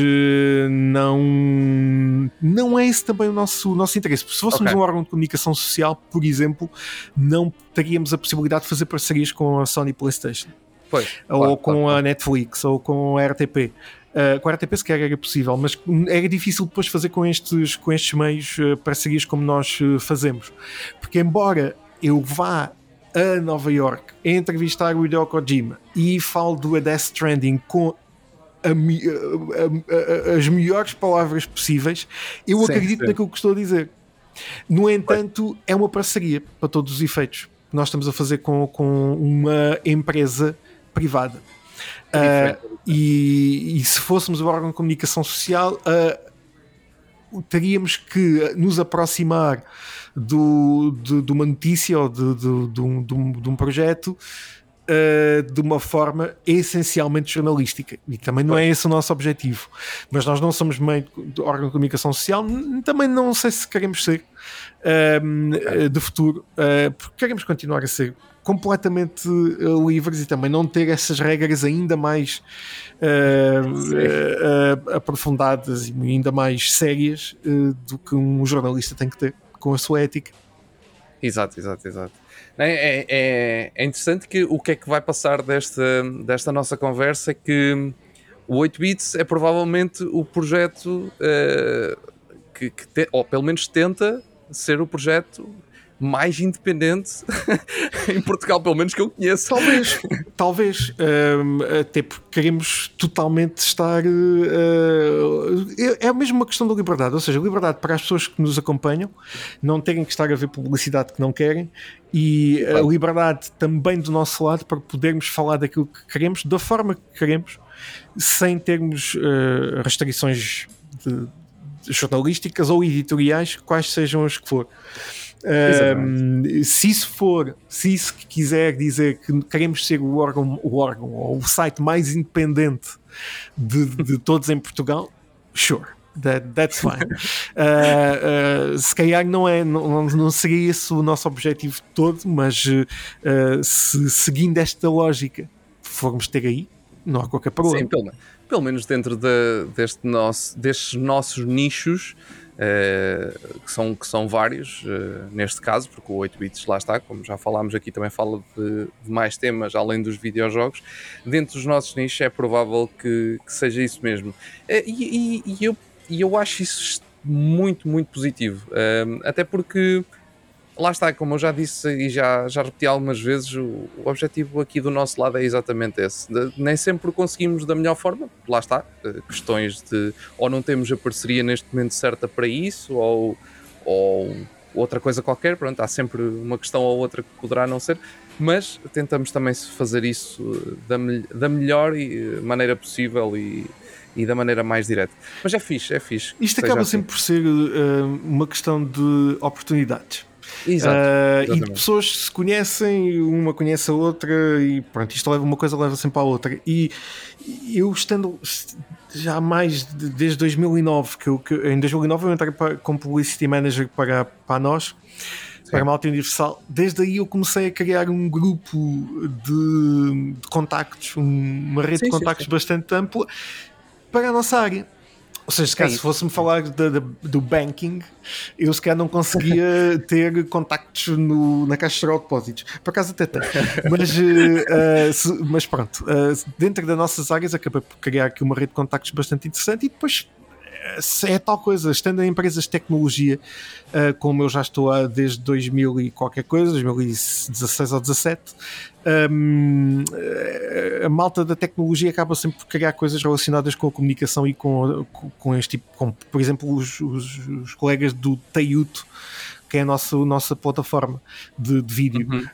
não, não é esse também o nosso, o nosso interesse. Se fôssemos okay. um órgão de comunicação social, por exemplo, não teríamos a possibilidade de fazer parcerias com a Sony PlayStation. Pois, ou claro, com claro. a Netflix, ou com a RTP. Uh, com a RTP sequer era possível, mas era difícil depois fazer com estes, com estes meios uh, parcerias como nós uh, fazemos. Porque embora eu vá a Nova York entrevistar o Hideo Kojima e falo do Death Stranding com a, a, a, as melhores palavras possíveis, eu sim, acredito sim. naquilo que estou a dizer. No entanto, é uma parceria para todos os efeitos. Nós estamos a fazer com, com uma empresa privada. Uh, e, e, se fôssemos o órgão de comunicação social, uh, teríamos que nos aproximar do, de, de uma notícia ou de, de, de, um, de um, projeto uh, de uma forma essencialmente jornalística. E também não é esse o nosso objetivo. Mas nós não somos meio de órgão de comunicação social, também não sei se queremos ser uh, de futuro, uh, porque queremos continuar a ser completamente uh, livres e também não ter essas regras ainda mais uh, uh, aprofundadas e ainda mais sérias do que um jornalista tem que ter com a sua ética. Exato, exato, exato. É, é, é interessante que o que é que vai passar desta, desta nossa conversa é que o 8 bits é provavelmente o projeto que, que te, ou pelo menos tenta ser o projeto mais independente em Portugal, pelo menos que eu conheço. Talvez, talvez. Um, até porque queremos totalmente estar. Uh, é mesmo uma questão da liberdade, ou seja, liberdade para as pessoas que nos acompanham não terem que estar a ver publicidade que não querem e a liberdade também do nosso lado para podermos falar daquilo que queremos, da forma que queremos, sem termos uh, restrições de, de jornalísticas ou editoriais, quais sejam as que for. Se isso for, se isso quiser dizer que queremos ser o órgão, o órgão ou o site mais independente de, de todos em Portugal, sure. That, that's fine. Uh, uh, se calhar não, é, não, não seria esse o nosso objetivo todo, mas uh, se seguindo esta lógica formos ter aí, não há qualquer problema. Sim, pelo, pelo menos dentro de, deste nosso, destes nossos nichos, que, são, que são vários uh, neste caso, porque o 8 bits lá está, como já falámos aqui, também fala de, de mais temas além dos videojogos. Dentro dos nossos nichos é provável que, que seja isso mesmo. Uh, e, e, e, eu, e eu acho isso muito, muito positivo, até porque lá está, como eu já disse e já, já repeti algumas vezes, o, o objetivo aqui do nosso lado é exatamente esse. De, nem sempre conseguimos da melhor forma, lá está, eh, questões de ou não temos a parceria neste momento certa para isso, ou, ou outra coisa qualquer, pronto, há sempre uma questão ou outra que poderá não ser, mas tentamos também fazer isso da, da melhor eh, maneira possível e, e da maneira mais direta. Mas é fixe, é fixe. Isto acaba assim. sempre por ser uh, uma questão de oportunidades. Exato, uh, e pessoas se conhecem, uma conhece a outra, e pronto, isto leva uma coisa, leva sempre à outra. E eu estando já mais de, desde 2009, que, eu, que em 2009 eu entrei para, como Publicity Manager para, para nós, Sim. para a Malta Universal. Desde aí eu comecei a criar um grupo de, de contactos, uma rede sim, de contactos sim, bastante ampla para a nossa área. Ou seja, se, é se fosse-me falar de, de, do banking, eu se calhar não conseguia ter contactos no, na Caixa Geral de Depósitos. Por acaso até tenho. Mas, uh, se, mas pronto, uh, dentro das nossas áreas acabei por criar aqui uma rede de contactos bastante interessante e depois é tal coisa, estando em empresas de tecnologia, como eu já estou há desde 2000 e qualquer coisa, 2016 ou 17, a malta da tecnologia acaba sempre por criar coisas relacionadas com a comunicação e com, com, com este tipo, como por exemplo os, os, os colegas do Teiuto que é a nossa, a nossa plataforma de, de vídeo. Uhum.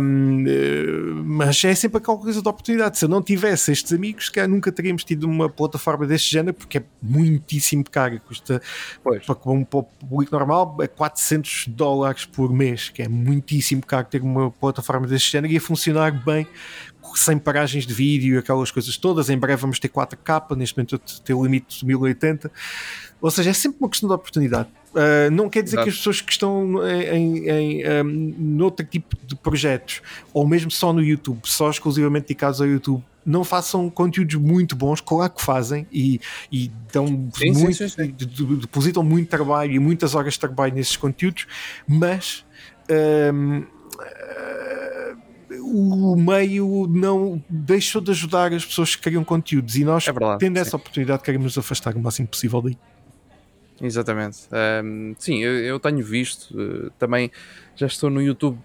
Um, eh, mas é sempre aquela coisa de oportunidade. Se eu não tivesse estes amigos, que nunca teríamos tido uma plataforma deste género, porque é muitíssimo caro. Custa pois. para um público normal é 400 dólares por mês, que é muitíssimo caro ter uma plataforma deste género e a funcionar bem sem paragens de vídeo, aquelas coisas todas. Em breve vamos ter 4K, neste momento eu tenho o limite de 1080. Ou seja, é sempre uma questão de oportunidade. Uh, não quer dizer Exato. que as pessoas que estão em, em, um, noutro tipo de projetos, ou mesmo só no YouTube, só exclusivamente dedicados ao YouTube, não façam conteúdos muito bons, claro que fazem, e, e dão sim, muito, sim, sim, depositam muito trabalho e muitas horas de trabalho nesses conteúdos, mas um, o meio não deixou de ajudar as pessoas que criam conteúdos e nós, é verdade, tendo essa oportunidade, queremos nos afastar o máximo possível daí. Exatamente. Um, sim, eu, eu, tenho visto. Uh, também já estou no YouTube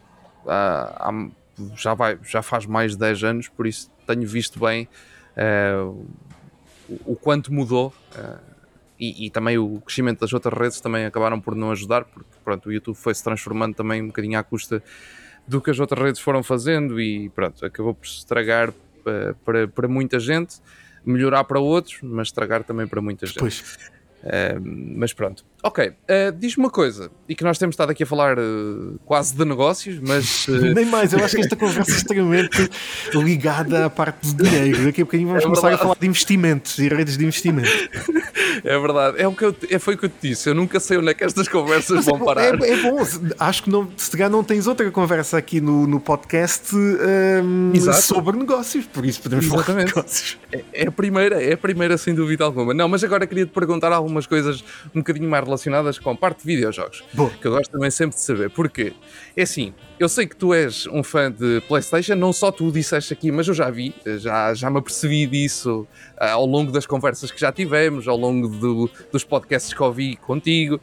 há, há, já, vai, já faz mais de 10 anos, por isso tenho visto bem uh, o, o, quanto mudou. Uh, e, e, também o crescimento das outras redes também acabaram por não ajudar, porque pronto, o YouTube foi se transformando também um bocadinho à custa do que as outras redes foram fazendo e pronto, acabou por estragar para, para, para muita gente, melhorar para outros, mas estragar também para muita gente. Pois. Uh, mas pronto. Ok, uh, diz-me uma coisa, e que nós temos estado aqui a falar uh, quase de negócios, mas. Nem mais, eu acho que esta conversa é extremamente ligada à parte do dinheiro. Daqui a bocadinho vamos é começar a falar de investimentos e redes de investimento. É verdade, é o que eu, é, foi o que eu te disse. Eu nunca sei onde é que estas conversas mas vão é, parar. É, é, bom, acho que não, se calhar não tens outra conversa aqui no, no podcast um, sobre negócios, por isso podemos Exatamente. falar negócios. É, é, a primeira, é a primeira, sem dúvida alguma. Não, mas agora queria te perguntar algumas coisas um bocadinho mais relacionadas com a parte de videojogos. Boa. Que eu gosto também sempre de saber. Porquê? É assim, eu sei que tu és um fã de PlayStation, não só tu o disseste aqui, mas eu já vi, já, já me apercebi disso uh, ao longo das conversas que já tivemos, ao longo do, dos podcasts que ouvi contigo,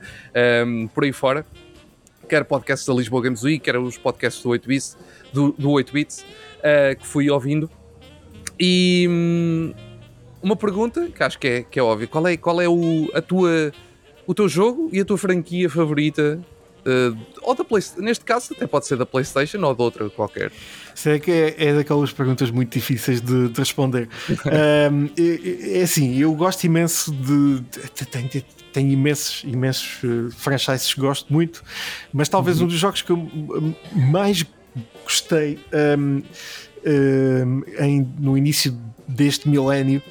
um, por aí fora. Quer podcasts da Lisboa Games Week, quer os podcasts do 8-bits, do, do 8-bits, uh, que fui ouvindo. E hum, uma pergunta que acho que é, que é óbvio: qual é, qual é o, a tua, o teu jogo e a tua franquia favorita? Uh, ou da Play, neste caso até pode ser da Playstation ou de outra qualquer Sei que é, é daquelas perguntas muito difíceis de, de responder um, é, é, assim, eu gosto imenso de, de tenho, tenho imensos, imensos uh, franchises que gosto muito mas talvez uhum. um dos jogos que eu mais gostei um, um, em, no início deste milénio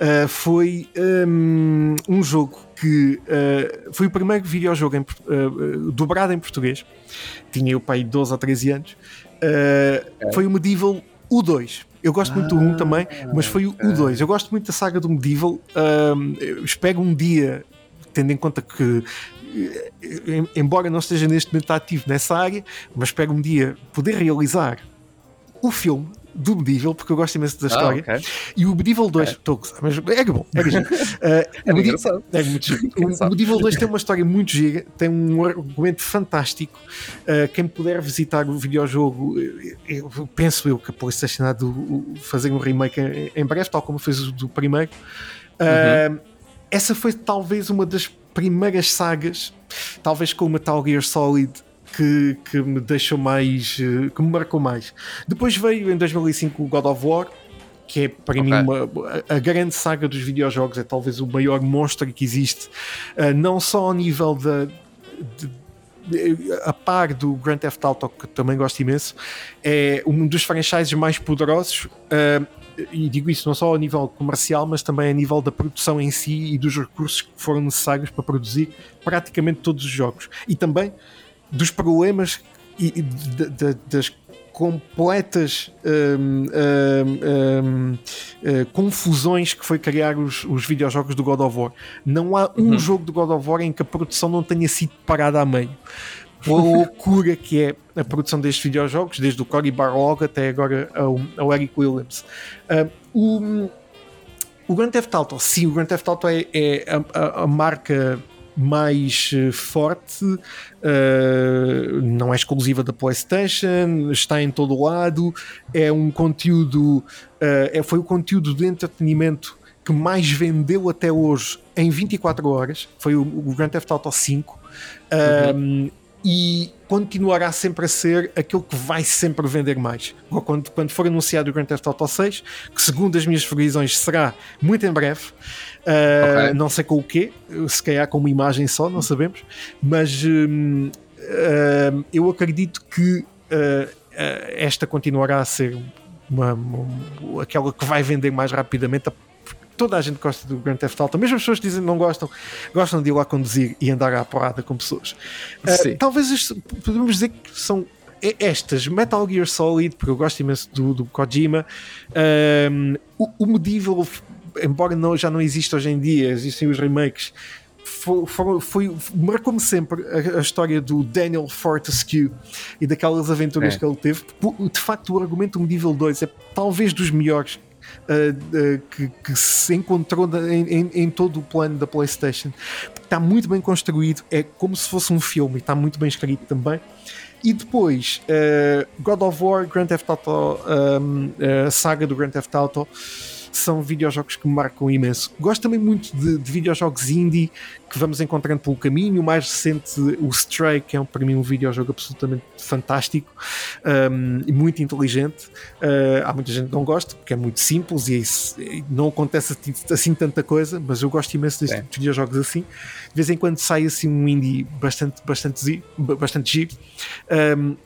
uh, foi um, um, jogo que uh, foi o primeiro videojogo em, uh, dobrado em português. Tinha eu pai 12 ou 13 anos. É. Foi o Medieval U2. Eu gosto ah, muito do 1 também, mas foi o U2. Eu gosto muito da saga do Medieval. espero um dia, tendo em conta que embora não esteja neste momento ativo nessa área, mas espero um dia poder realizar o filme do Medieval, porque eu gosto imenso da ah, história. Okay. E o Medieval 2, okay. estou mas é bom, é giro. Uh, é, Medieval, é muito giro. O Medieval 2 tem uma história muito gira, tem um argumento fantástico. Uh, quem puder visitar o videojogo, eu, penso eu que a PlayStation há de fazer um remake em, em breve, tal como fez o do primeiro. Uh, uhum. Essa foi talvez uma das primeiras sagas, talvez com o Metal Gear Solid que, que me deixou mais. Eh, que me marcou mais. Depois veio em 2005 o God of War, que é para okay. mim uma, a grande saga dos videojogos, é talvez o maior monstro que existe, uh, não só ao nível da. De, a par do Grand Theft Auto, que também gosto imenso, é um dos franchises mais poderosos. Uh, e digo isso não só a nível comercial, mas também a nível da produção em si e dos recursos que foram necessários para produzir praticamente todos os jogos. E também dos problemas e, e de, de, das completas um, um, um, uh, confusões que foi criar os, os videojogos do God of War. Não há um uhum. jogo do God of War em que a produção não tenha sido parada a meio. A loucura que é a produção destes videojogos, desde o Cory Barlog até agora ao, ao Eric Williams. Uh, o, o Grand Theft Auto, sim, o Grand Theft Auto é, é a, a, a marca mais eh, forte, uh, não é exclusiva da PlayStation, está em todo o lado, é um conteúdo, uh, é, foi o conteúdo de entretenimento que mais vendeu até hoje em 24 horas, foi o, o Grand Theft Auto 5. Uhum e continuará sempre a ser aquilo que vai sempre vender mais. Quando, quando for anunciado o Grand Theft Auto 6, que segundo as minhas previsões será muito em breve, uh, okay. não sei com o quê, se calhar com uma imagem só, não sabemos, mas uh, uh, eu acredito que esta continuará a ser uma, uma, aquela que vai vender mais rapidamente toda a gente gosta do Grand Theft Auto, mesmo as pessoas que dizem que não gostam, gostam de ir lá conduzir e andar à porrada com pessoas. Uh, talvez isto, podemos dizer que são estas, Metal Gear Solid, porque eu gosto imenso do, do Kojima, um, o, o, Medieval, embora não, já não exista hoje em dia, existem os remakes. Foi, foi, marcou-me sempre a, a, história do Daniel Fortescue e daquelas aventuras é. que ele teve. De facto, o argumento do Medieval 2 é talvez dos melhores uh, que, que, se encontrou em, em, em, todo o plano da PlayStation. Está muito bem construído, é como se fosse um filme, está muito bem escrito também. E depois, uh, God of War, Grand Theft Auto, um, saga do Grand Theft Auto. São videojogos que me marcam imenso. Gosto também muito de, de videojogos indie que vamos encontrando pelo caminho. O mais recente, o Stray, que é um, para mim um videojogo absolutamente fantástico um, e muito inteligente. Uh, há muita gente que não gosta, porque é muito simples e, isso, não acontece assim, tanta coisa, mas eu gosto imenso destes é. videojogos assim. De vez em quando sai assim um indie bastante, bastante, bastante giro. Um,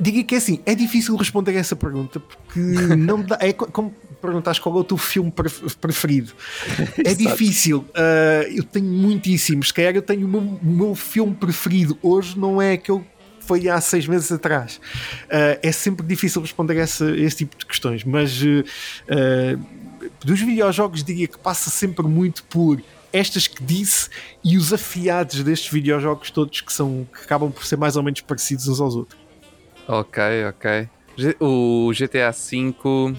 diga que é assim, é difícil responder essa pergunta porque não dá, é como perguntaste qual é o teu filme preferido. É difícil. Uh, eu tenho muitíssimos. Se calhar eu tenho o meu, o meu filme preferido hoje, não é aquele foi há seis meses atrás. Uh, é sempre difícil responder essa, esse tipo de questões, mas uh, dos videojogos diria que passa sempre muito por estas que disse e os afiados destes videojogos todos que são que acabam por ser mais ou menos parecidos uns aos outros. Ok, ok. O GTA V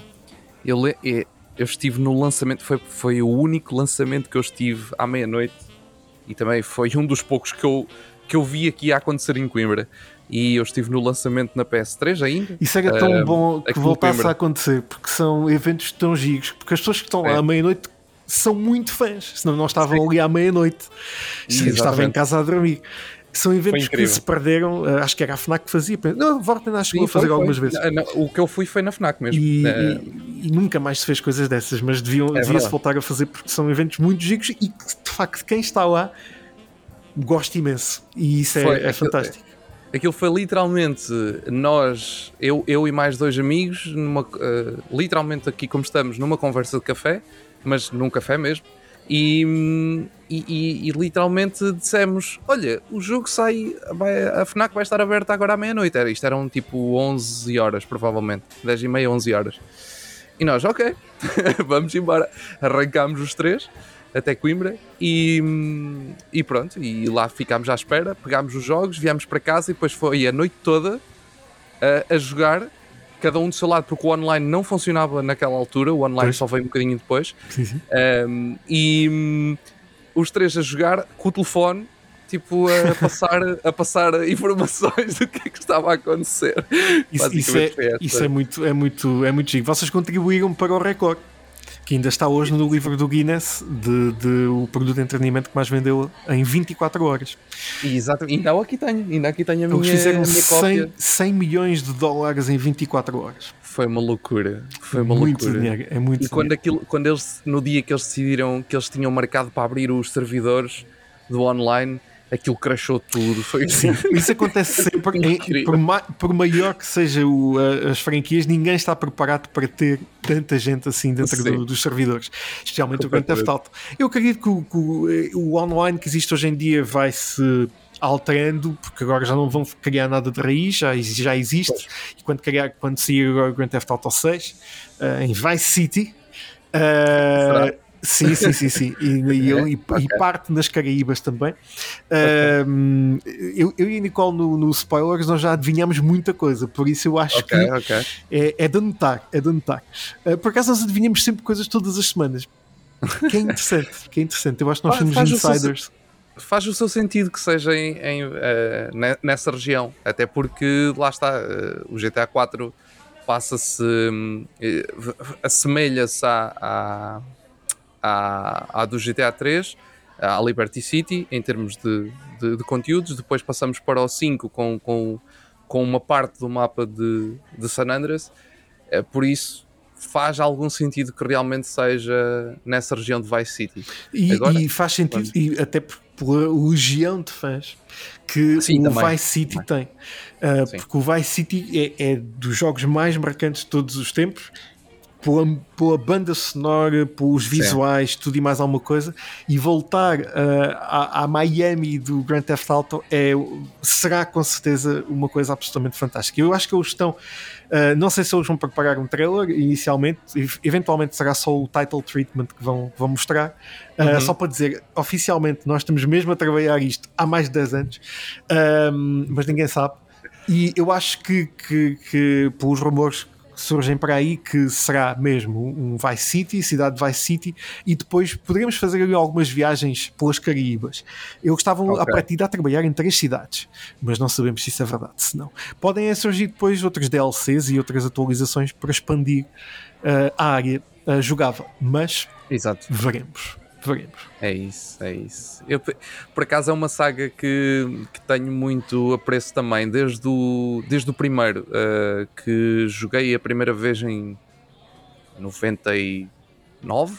eu, eu estive no lançamento, foi, foi o único lançamento que eu estive à meia-noite e também foi um dos poucos que eu, que eu vi aqui a acontecer em Coimbra. E eu estive no lançamento na PS3 ainda. Isso era tão uh, bom que voltasse a acontecer, porque são eventos tão giros, porque as pessoas que estão é. lá à meia-noite são muito fãs, senão não estavam Sim. ali à meia-noite, estavam em casa a dormir. São eventos que se perderam, uh, acho que era a FNAC que fazia. Não, Vorten acho que chegou a fazer foi, algumas vezes. Não, o que eu fui foi na FNAC mesmo. E, uh, e, e nunca mais se fez coisas dessas, mas deviam, é devia-se voltar a fazer porque são eventos muito giros e de facto quem está lá gosta imenso. E isso é, é, fantástico. Aquilo foi literalmente nós, eu, eu e mais dois amigos, numa, uh, literalmente aqui como estamos, numa conversa de café, mas num café mesmo e, e, e, literalmente dissemos: Olha, o jogo sai, vai, a FNAC vai estar aberta agora à meia-noite. Era, isto eram tipo 11 horas, provavelmente, 10 e meia, 11 horas. E nós, ok, vamos embora. Arrancámos os três até Coimbra e, e pronto. E lá ficámos à espera, pegámos os jogos, viemos para casa e depois foi a noite toda a, a jogar cada um do seu lado, porque o online não funcionava naquela altura, o online pois. só veio um bocadinho depois. Sim, sim. Um, e um, os três a jogar com o telefone, tipo a passar, a passar informações do que é que estava a acontecer. Isso, isso é, isso é muito, é muito, é muito chique. Vocês contribuíram para o recorde que ainda está hoje no livro do Guinness de, de, o produto de entretenimento que mais vendeu em 24 horas. Exato, ainda aqui tenho, ainda aqui tenho a minha, Eles fizeram minha 100, 100 milhões de dólares em 24 horas. Foi uma loucura, foi uma muito loucura. Dinheiro, é muito e quando, aquilo, quando eles, no dia que eles decidiram que eles tinham marcado para abrir os servidores do online, aquilo crashou tudo. Foi Sim, isso acontece sempre. em, por, ma, por, maior que seja o, as franquias, ninguém está preparado para ter tanta gente assim dentro do, dos servidores, especialmente o Grand Theft Auto. Eu acredito que o, que o, online que existe hoje em dia vai se alterando, porque agora já não vão criar nada de raiz, já, já existe. E quando, criar, quando sair o Grand Theft Auto 6 uh, eh, em Vice City. Uh, Sim, sim, sim, sim. E, e, okay. e, parte nas Caraíbas também. Okay. Um, eu, eu, e a Nicole no, no, Spoilers nós já adivinhamos muita coisa, por isso eu acho okay, que é, é de anotar, é de anotar. Uh, por acaso nós adivinhamos sempre coisas todas as semanas. Que é interessante, que é interessante. Eu acho que nós somos faz insiders. O seu, faz o seu sentido que seja em, em, uh, nessa região, até porque lá está, uh, o GTA 4 passa-se, um, assemelha-se à, à à, à do GTA 3, à Liberty City, em termos de, de, de, conteúdos. Depois passamos para o 5 com, com, com uma parte do mapa de, de San Andreas. É, por isso, faz algum sentido que realmente seja nessa região de Vice City. E, Agora, e faz sentido, e até pela legião de fãs que Sim, o também. Vice City também. tem. Uh, porque o Vice City é, é, dos jogos mais marcantes de todos os tempos pela, pela banda sonora, pelos visuais, Sim. tudo e mais alguma coisa, e voltar uh, à, à, Miami do Grand Theft Auto é, será com certeza uma coisa absolutamente fantástica. Eu acho que eles estão, uh, não sei se eles vão preparar um trailer inicialmente, eventualmente será só o title treatment que vão, vão mostrar, uh, uhum. só para dizer, oficialmente nós estamos mesmo a trabalhar isto há mais de 10 anos, mas ninguém sabe. E eu acho que, que, que pelos rumores surgem para aí que será mesmo um Vice City, cidade de Vice City, e depois poderemos fazer ali algumas viagens pelas Caraíbas. Eles estavam okay. a partir a trabalhar em três cidades, mas não sabemos se isso é verdade, se não. Podem surgir depois outros DLCs e outras atualizações para expandir uh, a área. uh, jogava. Mas Exato. veremos. Veremos. É isso, é isso. Eu, por acaso é uma saga que, que tenho muito apreço também, desde o, desde o primeiro, uh, que joguei a primeira vez em 99,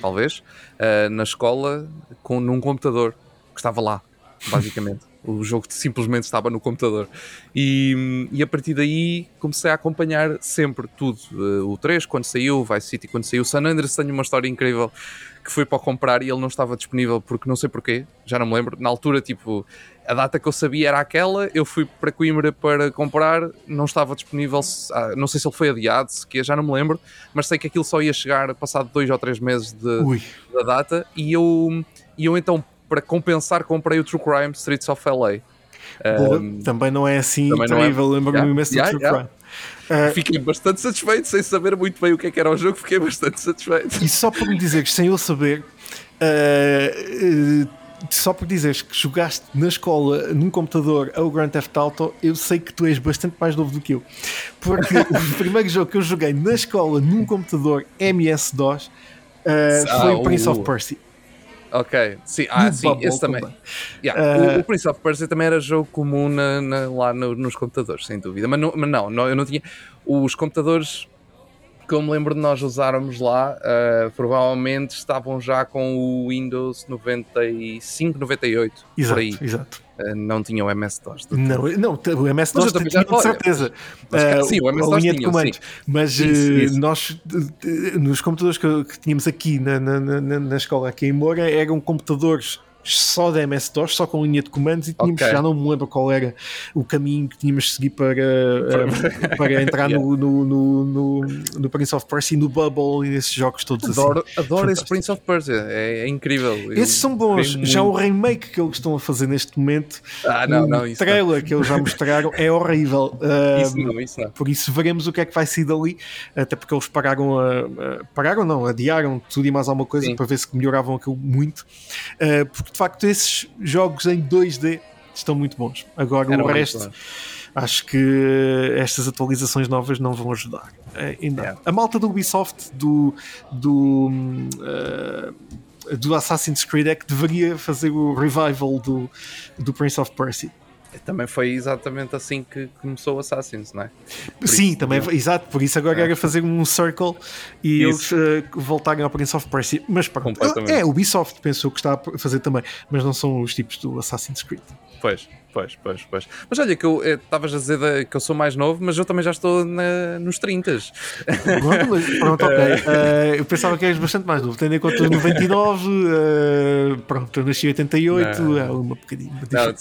talvez, uh, na escola, com, num computador que estava lá, basicamente. o jogo simplesmente estava no computador. E, e, a partir daí comecei a acompanhar sempre tudo. Uh, o 3 quando saiu, o Vice City quando saiu, o San Andreas tenho uma história incrível que fui para comprar e ele não estava disponível porque não sei porquê, já não me lembro. Na altura, tipo, a data que eu sabia era aquela, eu fui para Coimbra para comprar, não estava disponível, ah, não sei se ele foi adiado, que já não me lembro, mas sei que aquilo só ia chegar passado dois ou três meses de, da data e eu, e eu então, para compensar, comprei o True Crime Streets of LA. Um, também não é assim terrível, é... lembro-me yeah, imenso yeah, do True yeah. Crime. Uh, fiquei bastante satisfeito, sem saber muito bem o que, é que era o jogo, fiquei bastante satisfeito. E só por me dizer sem eu saber, uh, uh, só por dizeres que jogaste na escola num computador ao Grand Theft Auto, eu sei que tu és bastante mais novo do que eu. Porque o primeiro jogo que eu joguei na escola num computador MS-DOS foi o Prince of Persia. Ok, sim, ah, sim esse também. Yeah, uh, o, o, Prince of Persia também era jogo comum na, na, lá no, nos computadores, sem dúvida. Mas não, mas não, não, eu não tinha. Os computadores que eu me lembro de nós usarmos lá, uh, provavelmente estavam já com o Windows 95, 98. Exato, por aí. exato. Uh, não tinha o MS-DOS. Não, não, o MS-DOS tinha com certeza. Mas, uh, sim, o MS-DOS tinha, de comandos. Mas nós, nos computadores que, tínhamos aqui na, na, na, na escola, aqui em Moura, eram computadores só da MS-DOS, só com linha de comandos e tínhamos, okay. já não me lembro qual era o caminho que tínhamos de seguir para, uh, para entrar yeah. no, no, no, no, Prince of Persia e no Bubble e esses jogos todos adoro, assim. Adoro esse Prince of Persia, é, é incrível. Esses são bons, já o remake que eles estão a fazer neste momento, ah, não, não, o trailer não. que eles já mostraram é horrível. Uh, isso não, isso não. Por isso veremos o que é que vai sair dali, até porque eles pararam a, a pararam não, adiaram tudo e mais alguma coisa Sim. para ver se melhoravam aquilo muito, uh, porque de facto esses jogos em 2D estão muito bons. Agora Era o resto, acho que estas atualizações novas não vão ajudar. Eh, ainda. A malta do Ubisoft, do, do, uh, do Assassin's Creed, é que deveria fazer o revival do, do Prince of Persia também foi exatamente assim que começou o Assassins, não é? Por Sim, isso, também, exato, por isso agora é. era fazer um circle e isso. eles uh, voltarem ao Prince of Persia. Mas pronto, é, o Ubisoft pensou que está a fazer também, mas não são os tipos do Assassin's Creed. Pois, pois, pois, pois. Mas olha, que eu estavas a dizer que eu sou mais novo, mas eu também já estou na, nos 30. Pronto, pronto ok. Uh, eu pensava que eras bastante mais novo, tendo em conta 99, uh, pronto, eu nasci em 88, não. é uma bocadinho. Não,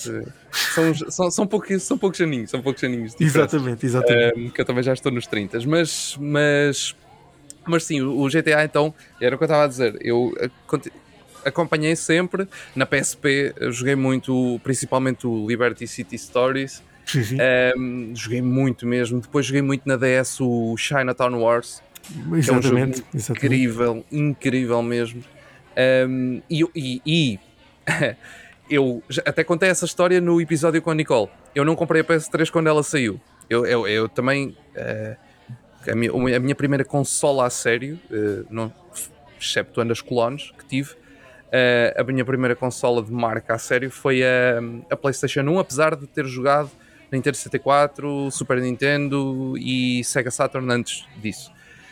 são, são, são, poucos, são poucos aninhos, são poucos aninhos. Exatamente, exatamente. Um, que eu também já estou nos 30, mas, mas, mas sim, o GTA então, era o que eu estava a dizer, eu acompanhei sempre. Na PSP joguei muito, principalmente o Liberty City Stories. Sim, sim. Um, joguei muito mesmo. Depois joguei muito na DS o Chinatown Wars. Exatamente, é um jogo exatamente. incrível, incrível mesmo. Um, e, e, e eu até contei essa história no episódio com a Nicole. Eu não comprei a PS3 quando ela saiu. Eu, eu, eu também. Uh, a, minha, a, minha, primeira consola a sério, uh, não, exceptuando as clones que tive, a minha primeira consola de marca a sério foi a, a, PlayStation 1, apesar de ter jogado Nintendo 64, Super Nintendo e Sega Saturn antes disso.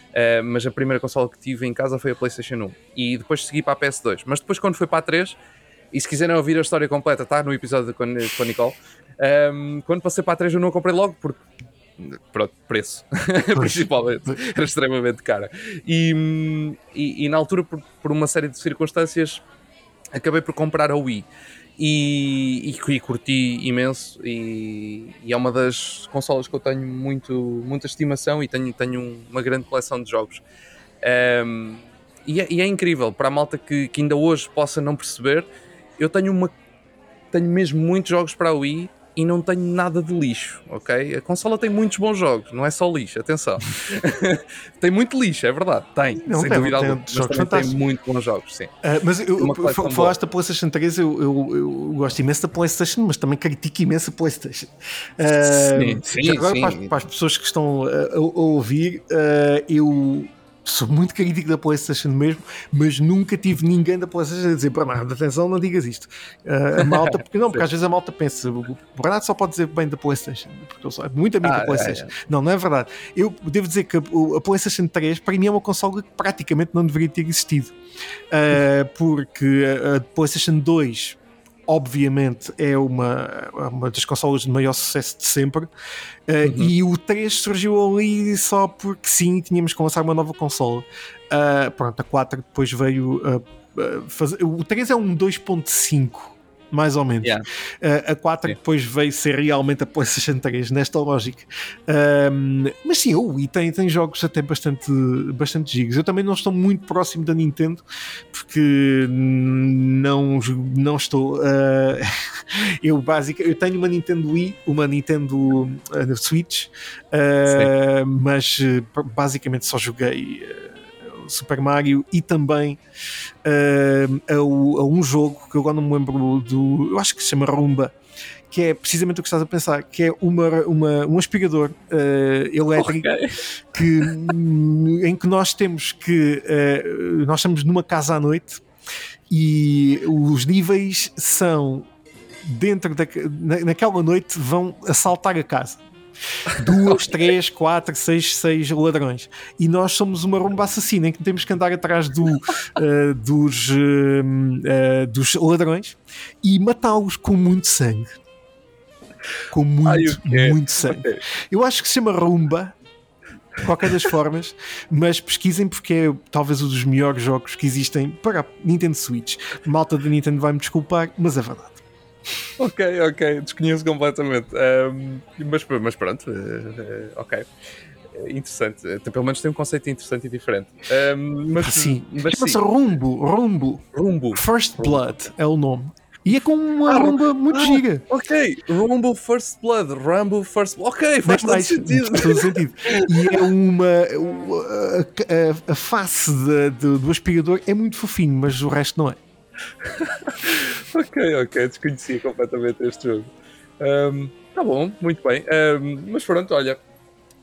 Uh, mas a primeira consola que tive em casa foi a PlayStation 1 e depois segui para a PS2. Mas depois, quando foi para a 3, e se quiserem ouvir a história completa, está no episódio com, com a Nicole. Um, quando passei para a 3, eu não a comprei logo porque pronto, preço, principalmente, era extremamente cara. E, e, e na altura, por, por, uma série de circunstâncias, acabei por comprar a Wii. E, e, e curti imenso e, e, é uma das consolas que eu tenho muito, muita estimação e tenho, tenho uma grande coleção de jogos. Um, e, é, e, é, incrível, para a malta que, que ainda hoje possa não perceber, eu tenho uma tenho mesmo muitos jogos para a Wii e não tenho nada de lixo, ok? A consola tem muitos bons jogos, não é só lixo, atenção. tem muito lixo, é verdade, tem, não, sem tem, dúvida tem, alguma, mas também tem muito bons jogos, sim. Uh, mas eu, falaste da PlayStation 3, eu, eu, eu, gosto imenso da PlayStation, mas também critico imenso a PlayStation. Uh, sim, sim, agora, sim. Para, as, para, as, pessoas que estão a, a ouvir, uh, eu sou muito crítico da PlayStation mesmo, mas nunca tive ninguém da PlayStation a dizer: Bernardo, atenção, não digas isto. Uh, a malta, porque não, porque às vezes a malta pensa: o Bernardo só pode dizer bem da PlayStation, porque eu sou muito amigo ah, da PlayStation. É, é. Não, não é verdade. Eu devo dizer que a, a, PlayStation 3 para mim é uma consola que praticamente não deveria ter existido, uh, porque a, a PlayStation 2 obviamente é uma, uma das consolas de maior sucesso de sempre. Uh, uhum. E o 3 surgiu ali só porque sim, tínhamos que lançar uma nova consola. Uh, pronto, a 4 depois veio. Uh, fazer, o 3 é um 2.5 mais ou menos. Yeah. Uh, a 4 yeah. depois veio ser realmente a PlayStation 3, nesta lógica. Um, mas sim, o Wii tem, tem jogos até bastante, bastante gigas. Eu também não estou muito próximo da Nintendo, porque não, não estou. Uh, eu, basicamente, eu tenho uma Nintendo Wii, uma Nintendo uh, Switch, mas basicamente só joguei. Super Mario e também uh, a, a, um jogo que eu agora não me lembro do. Eu acho que se chama Rumba. Que é precisamente o que estás a pensar, que é uma, uma, um aspirador uh, elétrico okay. que, em que nós temos que. Uh, nós estamos numa casa à noite e os níveis são dentro da, na, naquela noite vão assaltar a casa duas, três, quatro, seis, seis ladrões. E nós somos uma romba assassina em que temos que andar atrás do, uh, dos, uh, uh, dos ladrões e matá-los com muito sangue. Com muito, Ai, muito sangue. Eu acho que se chama rumba. Qualquer das formas, mas pesquisem porque é talvez um dos melhores jogos que existem para a Nintendo Switch. Malta da Nintendo vai me desculpar, mas é verdade. Ok, ok, desconheço completamente. Um, mas, mas pronto, uh, ok. Interessante, Até pelo menos tem um conceito interessante e diferente. Um, mas, sim, mas chama-se Rumbo, Rumbo. Rumbo. First Blood é o nome. E é com uma ah, rumba muito ah, giga. Ok, Rumble First Blood, Rumble First Blood. Ok, faz todo mais, sentido. Faz todo sentido. E é uma. A, a, a face de, de, do aspirador é muito fofinho, mas o resto não é. ok, ok, desconhecia completamente este jogo. Um, tá bom, muito bem. Um, mas pronto, olha,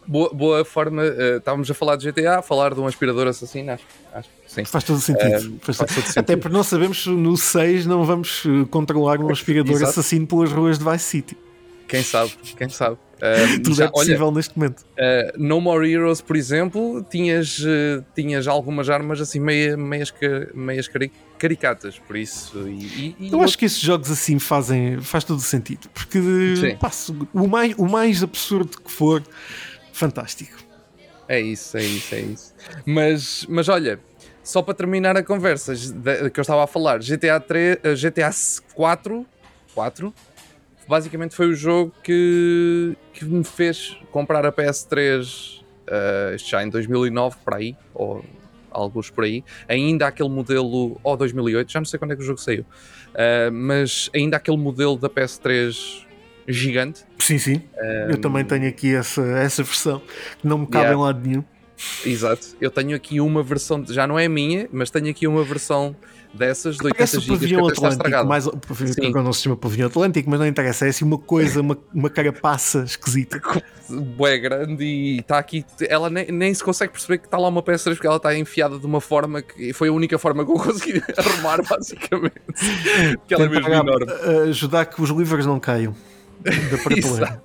boa, boa forma. Uh, estávamos a falar de GTA, a falar de um aspirador assassino, acho, acho sim. Faz todo sentido. Um, faz, todo sentido. Até porque não sabemos no 6 não vamos eh, controlar um aspirador Exato. assassino pelas ruas de Vice City. Quem sabe, quem sabe. Uh, Tudo já, é possível olha, neste momento. Uh, no More Heroes, por exemplo, tinhas, uh, tinhas algumas armas assim meia, meias, meias caricatas, por isso. E, e, Eu acho que esses jogos assim fazem faz todo o sentido, porque passo, o, mais, o mais absurdo que for, fantástico. É isso, é isso, é isso. Mas, mas olha, só para terminar a conversa que eu estava a falar, GTA 3, GTA 4, 4 basicamente foi o jogo que, que me fez comprar a PS3 uh, eh, já em 2009 para aí, ou alguns por aí, ainda aquele modelo, ou 2008, já não sei quando é que o jogo saiu, uh, mas ainda aquele modelo da PS3 gigante. Sim, sim. Um, eu também tenho aqui essa, essa versão que não me cabe yeah. em lado nenhum. Exato. Eu tenho aqui uma versão, já não é minha, mas tenho aqui uma versão dessas de 80 GB que até está estragado. Mais, pavilhão, não se chama pavilhão Atlântico, mas não interessa, é assim uma coisa, uma, uma carapaça esquisita. Bué grande e está aqui, ela nem, nem se consegue perceber que está lá uma peça porque ela está enfiada de uma forma que foi a única forma que eu consegui arrumar, basicamente. que ela é mesmo enorme. Ajudar que os livros não caiam da prateleira.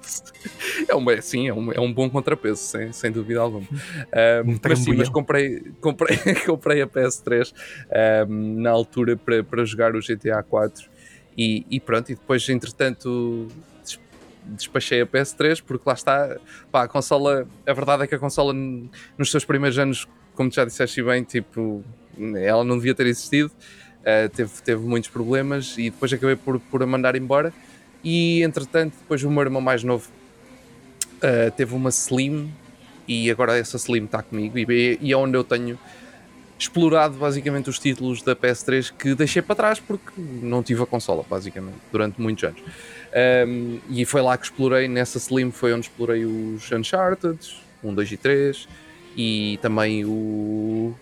é, uma, sim, é um, é um bom contrapeso, sem, sem dúvida alguma. Um, mas sim, mas comprei, comprei, comprei a PS3 um, na altura para, para jogar o GTA 4 e, e pronto, e depois entretanto despachei a PS3 porque lá está, pá, a consola, a verdade é que a consola nos seus primeiros anos, como já disseste bem, tipo, ela não devia ter existido, uh, teve, teve muitos problemas e depois acabei por, por a mandar embora e entretanto, depois o meu irmão mais novo uh, teve uma Slim e agora essa Slim está comigo. E, e é onde eu tenho explorado basicamente os títulos da PS3 que deixei para trás porque não tive a consola, basicamente, durante muitos anos. Um, e foi lá que explorei, nessa Slim foi onde explorei os Uncharted, 1, 2 e 3, e também o,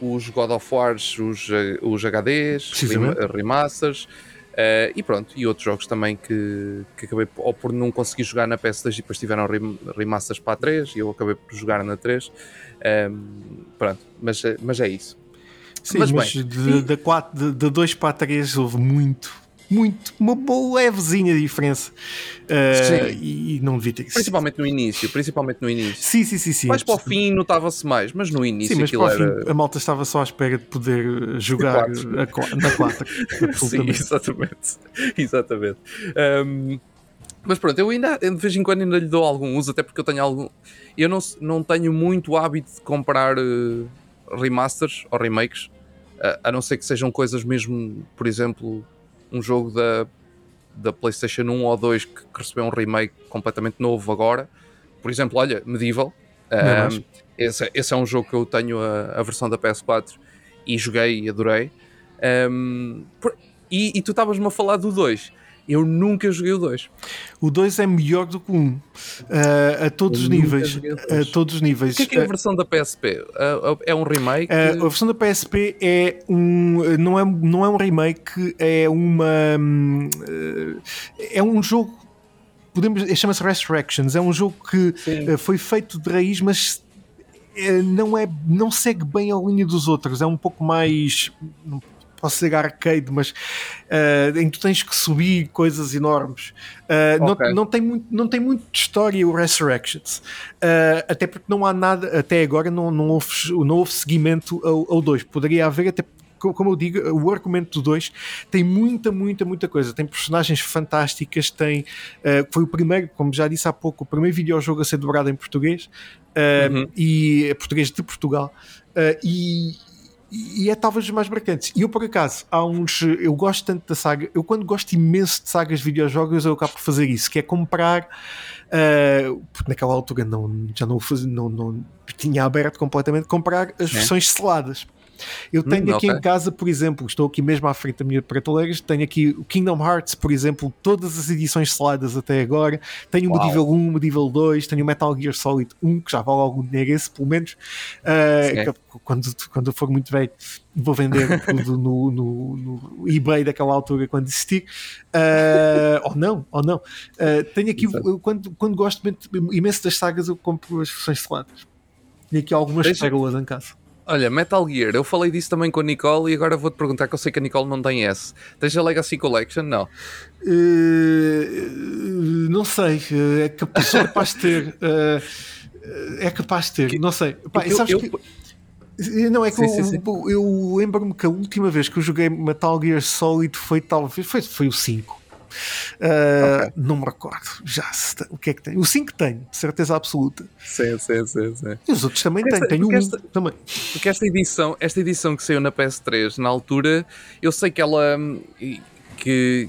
os God of Wars, os, os HDs, remasters, Uh, e pronto, e outros jogos também que, que acabei ou por não conseguir jogar na PS2 e depois tiveram remasters para a 3 e eu acabei por jogar na 3. Um, pronto, mas, mas é isso. Sim, mas, mas bem, de, de, 4, de, de 2 para a 3 houve muito, muito, uma boa levezinha diferença. Uh, e, e, não devia ter Principalmente no início, principalmente no início. Sim, sim, sim. sim. Mais para o fim notava-se mais, mas no início sim, mas para o fim, era... a malta estava só à espera de poder jogar a, na 4. sim, exatamente. exatamente. Um, mas pronto, eu ainda de vez em quando ainda lhe dou algum uso, até porque eu tenho algum. Eu não, não tenho muito hábito de comprar uh, remasters ou remakes, uh, a não ser que sejam coisas mesmo, por exemplo, um jogo da, da PlayStation 1 ou 2 que, que recebeu um remake completamente novo agora. Por exemplo, olha, Medieval. Um, esse, esse, é um jogo que eu tenho a, a versão da PS4 e joguei e adorei. Um, por, e, e, tu estavas-me a falar do 2. Eu nunca joguei o 2. O 2 é melhor do que o 1 uh, a todos os níveis. A todos os níveis. O que é, que é a versão da PSP? Uh, é um remake? Uh, a versão da PSP é um. Não é, não é um remake, é uma. é um jogo. Podemos, chama-se Resurrections. É um jogo que foi feito de raiz, mas não, é, não segue bem a linha dos outros. É um pouco mais posso ser arcade, mas uh, em que tu tens que subir coisas enormes. Uh, okay. não, não, tem muito, não tem muito de história o Resurrections. Uh, até porque não há nada, até agora não, não, houve, não houve seguimento ao 2. Poderia haver até como eu digo, o argumento do 2 tem muita, muita, muita coisa. Tem personagens fantásticas, tem. Uh, foi o primeiro, como já disse há pouco, o primeiro videojogo a ser dobrado em português uh, uhum. e é português de Portugal. Uh, e, e é talvez os mais marcantes. E eu, por acaso, há uns. Eu gosto tanto da saga. Eu, quando gosto imenso de sagas de videojogos, eu acabo por fazer isso, que é comprar. Uh, porque naquela altura não, já não, não, não tinha aberto completamente, comprar as é. versões seladas. Eu tenho hum, aqui okay. em casa, por exemplo, estou aqui mesmo à frente da minha prateleira, tenho aqui o Kingdom Hearts, por exemplo, todas as edições seladas até agora. Tenho o Medieval 1, o Medieval 2, tenho o Metal Gear Solid 1, que já vale algum dinheiro esse, pelo menos. Uh, quando, quando eu for muito velho, vou vender tudo no, no, no, eBay daquela altura quando existir. Uh, ou não, ou não. Uh, tenho aqui, quando, quando gosto imenso das sagas, eu compro as versões seladas. Tenho aqui algumas pérolas em casa. Olha, Metal Gear, eu falei disso também com a Nicole e agora vou-te perguntar que eu sei que a Nicole não tem S. Tens a Legacy Collection? Não. Uh, não sei, é capaz, sou capaz de ter. Uh, é capaz de ter, que, não sei. Pá, eu, sabes eu, que, não, é que sim, eu, sim, sim. eu lembro-me que a última vez que eu joguei Metal Gear Solid foi talvez foi, foi o 5. Uh, okay. Não me recordo já o que é que tem. O 5 tem, certeza absoluta. Sim, sim, sim. sim. E os outros também têm, tem um esta, também. Porque esta edição, esta edição que saiu na PS3, na altura, eu sei que ela que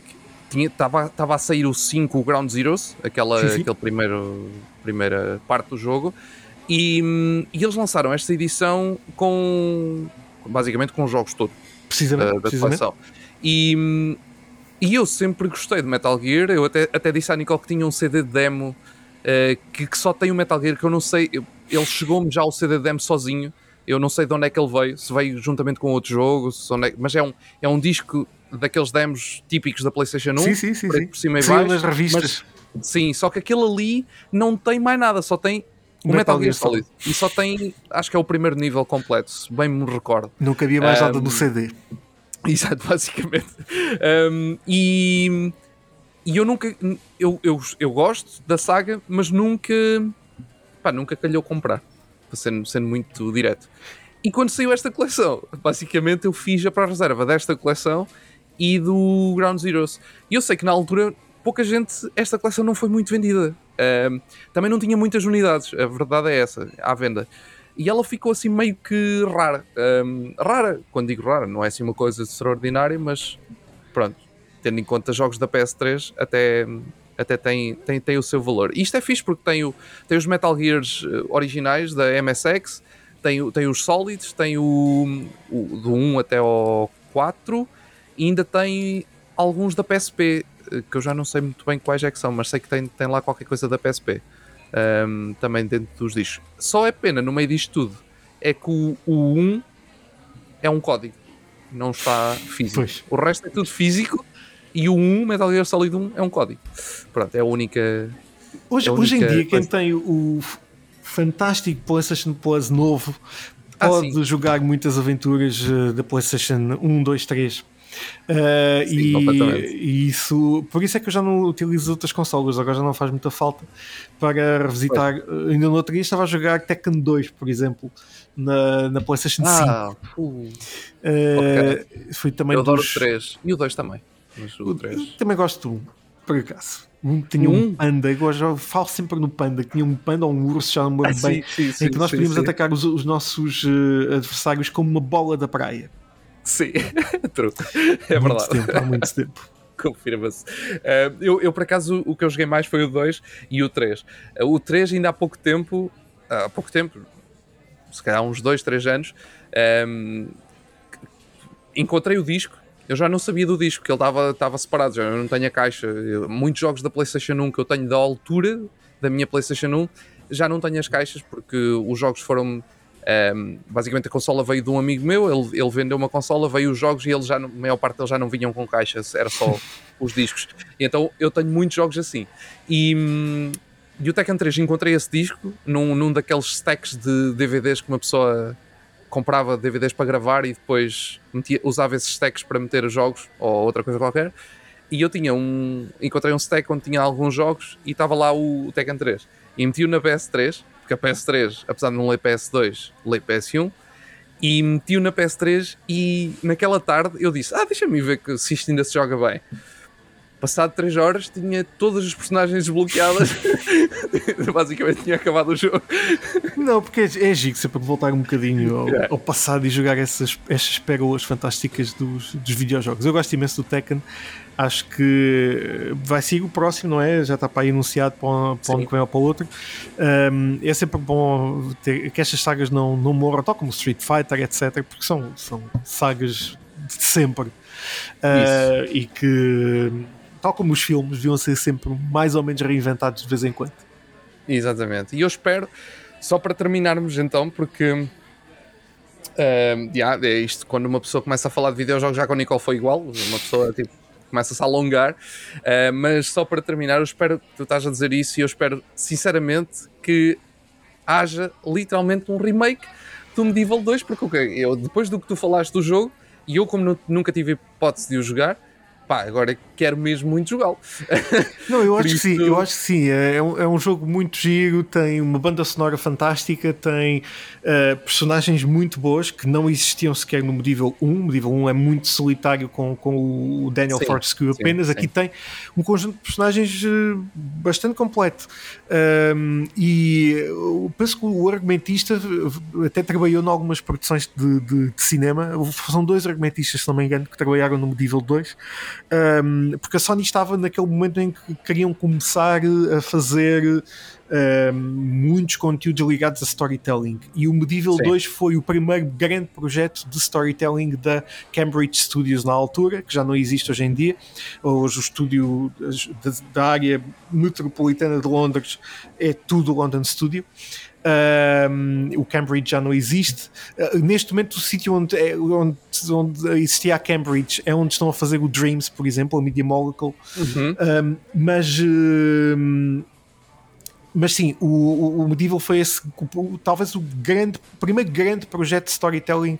estava a sair o 5, o Ground Zeroes, aquela, sim, sim. aquele primeiro primeira parte do jogo, e, e eles lançaram esta edição com basicamente com os jogos todos precisamente, uh, da precisamente. E, e eu sempre gostei de Metal Gear. Eu até, até disse à Nicole que tinha um CD de demo uh, que, que, só tem o Metal Gear, que eu não sei. Eu, ele chegou-me já o CD de demo sozinho. Eu não sei de onde é que ele veio, se veio juntamente com outro jogo, é, mas é um, é um disco daqueles demos típicos da PlayStation 1, sim, sim, sim, sim. por cima e sim, baixo. nas revistas. Mas, sim, só que aquele ali não tem mais nada, só tem o Metal, Metal Gear Solid. E só tem, acho que é o primeiro nível completo, se bem me recordo. Nunca havia mais um, nada no CD. Exato, basicamente. Um, e, e eu nunca. Eu, eu, eu gosto da saga, mas nunca. Pá, nunca calhou comprar. Sendo, sendo muito direto. E quando saiu esta coleção, basicamente eu fiz a pró-reserva desta coleção e do Ground Zeroes. E eu sei que na altura pouca gente. Esta coleção não foi muito vendida. Um, também não tinha muitas unidades, a verdade é essa, à venda e ela ficou assim meio que rara. Um, rara, quando digo rara, não é assim uma coisa extraordinária, mas pronto, tendo em conta jogos da PS3, até, até tem, tem, tem o seu valor. E isto é fixe porque tem, o, tem os Metal Gears eh, originais da MSX, tem, tem os Solids, tem o, o do 1 até ao 4 e ainda tem alguns da PSP, eh, que eu já não sei muito bem quais é que são, mas sei que tem, tem lá qualquer coisa da PSP um, também dentro dos discos. Só é pena no meio disto tudo é que o, o 1 é um código, não está físico. Pois. O resto é tudo físico e o 1, Metal Gear Solid 1, é um código. Pronto, é a única. Hoje, é a hoje em única dia, quem coisa. tem o fantástico PlayStation Plus novo Ah, pode sim. jogar muitas aventuras eh, da PlayStation 1, 2, 3. Uh, Sim, e, e isso, por isso é que eu já não utilizo outras consolas, agora já não faz muita falta para revisitar. Uh, Ainda no outro dia estava a jogar Tekken 2, por exemplo, na, na PlayStation 5. Ah, uh, Uh, Foi eu também adoro dos- o 3 e o 2 também. O 3. Também gosto do 1, por acaso. Um tinha um Um? panda, eu já falo sempre no panda, tinha um panda ou um urso, já não me lembro bem, Ah, sim, sim, em que nós podíamos atacar os, os nossos eh, adversários como uma bola da praia. Sim, True. é há muito verdade. tempo, há muito tempo. Confirma-se. Uh, eu, eu, por acaso, o que eu joguei mais foi o 2 e o 3. Uh, o 3 ainda há pouco tempo, há pouco tempo, se calhar uns 2, 3 anos, um, encontrei o disco. Eu já não sabia do disco, que ele estava estava separado, já eu não tenho a caixa. Eu- muitos jogos da PlayStation 1 que eu tenho da altura da minha PlayStation 1 já não tenho as caixas porque os jogos foram. Um, basicamente a consola veio de um amigo meu, ele, ele vendeu uma consola, veio os jogos e ele já, a maior parte deles já não vinham com caixas, era só os discos. E então eu tenho muitos jogos assim. E, hum, e o Tekken 3 encontrei esse disco num, num daqueles stacks de DVDs que uma pessoa comprava DVDs para gravar e depois metia- usava esses stacks para meter os jogos ou outra coisa qualquer. E eu tinha um. Encontrei um stack onde tinha alguns jogos e estava lá o, o Tekken 3. E meti-o na PS3, porque a PS3, apesar de não ler PS2, lê PS1. E meti-o na PS3 e naquela tarde eu disse: Ah, deixa-me ver que, se isto ainda se joga bem. Passado 3 horas tinha todas as personagens desbloqueadas. Basicamente tinha acabado o jogo. Não, porque é, é giro sempre voltar um bocadinho ao, Yeah. ao passado e jogar essas, essas pérolas fantásticas dos, dos videojogos. Eu gosto imenso do Tekken. Acho que vai ser o próximo, não é? Já está para aí anunciado para, o- para que vem ou para o outro. Um, é sempre bom ter, que estas sagas não, não morram, tal como Street Fighter, etc., porque são, são sagas de sempre. Uh, e que, tal como os filmes, deviam ser sempre mais ou menos reinventados de vez em quando. Exatamente. E eu espero, só para terminarmos então, porque ehm, yeah, é isto, quando uma pessoa começa a falar de videojogos, já com o Nicole foi igual, uma pessoa tipo, começa-se a alongar, eh, mas só para terminar, eu espero que tu estás a dizer isso e eu espero sinceramente que haja literalmente um remake do Medieval 2, porque ok, eu, depois do que tu falaste do jogo, e eu como nu- nunca tive hipótese de o jogar, pá, agora quero mesmo muito jogá-lo. Não, eu acho que sim, isso- eu acho que sim. É um, é um jogo muito giro, tem uma banda sonora fantástica, tem eh, personagens muito boas que não existiam sequer no Medieval 1. O Medieval 1 é muito solitário com, com o Daniel Sim, Fortescue apenas. sim. Aqui tem um conjunto de personagens eh, bastante completo. Um, e eu penso que o argumentista até trabalhou em algumas produções de, de- de cinema. São dois argumentistas, se não me engano, que trabalharam no Medieval 2. Um, porque a Sony estava naquele momento em que queriam começar a fazer um, muitos conteúdos ligados a storytelling e o Medieval Sim. 2 foi o primeiro grande projeto de storytelling da Cambridge Studios na altura, que já não existe hoje em dia. Hoje o estúdio da área metropolitana de Londres é tudo London Studio. Um, o Cambridge já não existe. Uh, neste momento, o sítio onde, é- onde, onde existia a Cambridge é onde estão a fazer o Dreams, por exemplo, a Media Molecule. Uhum. Um, mas. um, mas sim, o, o- Medieval foi esse, o- talvez o grande, o primeiro grande projeto de storytelling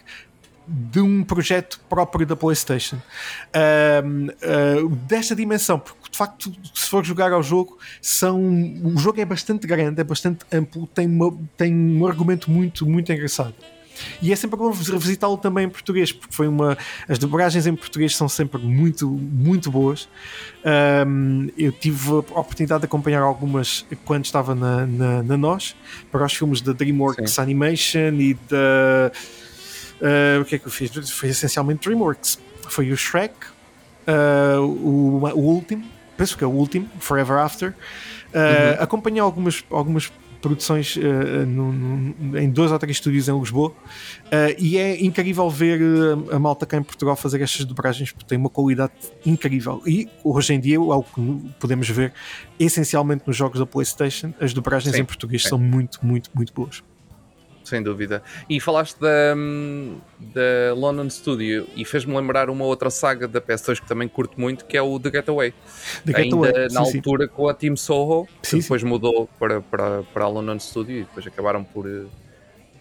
de um projeto próprio da PlayStation Um, uh, desta dimensão, porque de facto, se for jogar ao jogo, são, o jogo é bastante grande, é bastante amplo, tem, uma, tem um argumento muito, muito engraçado. E é sempre bom revisitá-lo também em português, porque foi uma. As dobragens em português são sempre muito, muito boas. Um, eu tive a oportunidade de acompanhar algumas quando estava na, na, na NOS, para os filmes da DreamWorks Sim. Animation e da. Uh, o que é que eu fiz? Foi essencialmente DreamWorks. Foi o Shrek, uh, o, o último, penso que é o último, Forever After. Uh, Acompanhei algumas, algumas produções no- no- em dois ou três estúdios em Lisboa e é incrível ver a malta cá em Portugal fazer estas dobragens porque tem uma qualidade incrível e hoje em dia é o que podemos ver essencialmente nos jogos da Playstation as dobragens Sim, em português sim. são muito, muito, muito boas sem dúvida. E falaste da, da London Studio e fez-me lembrar uma outra saga da PS2 que também curto muito, que é o The Getaway. The Ainda Getaway. na sim, altura sim. com a Team Soho, sim, depois mudou para, para, para a London Studio e depois acabaram por,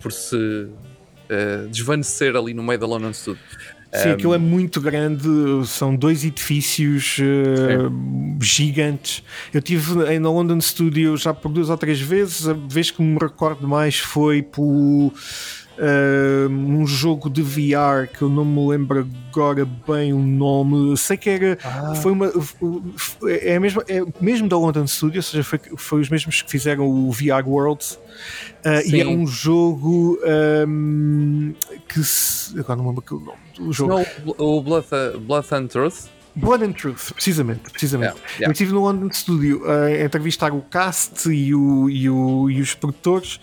por se uh, desvanecer ali no meio da London Studio. Sim, um, aquilo é muito grande, são dois edifícios uh, gigantes. Eu tive na London Studio já por duas ou três vezes, a vez que me recordo mais foi por uh, um jogo de VR que eu não me lembro agora bem o nome. Sei que era. Ah. Foi uma. É, mesmo, é mesmo da London Studio, ou seja, foi, foi os mesmos que fizeram o VR Worlds. Uh, e é um jogo um, que se, agora não lembro o nome do jogo. Não, o Blood, Blood and Truth. Blood and Truth, precisamente, precisamente. Yeah, yeah. Eu estive no London Studio a entrevistar o cast e, o, e, o, e os produtores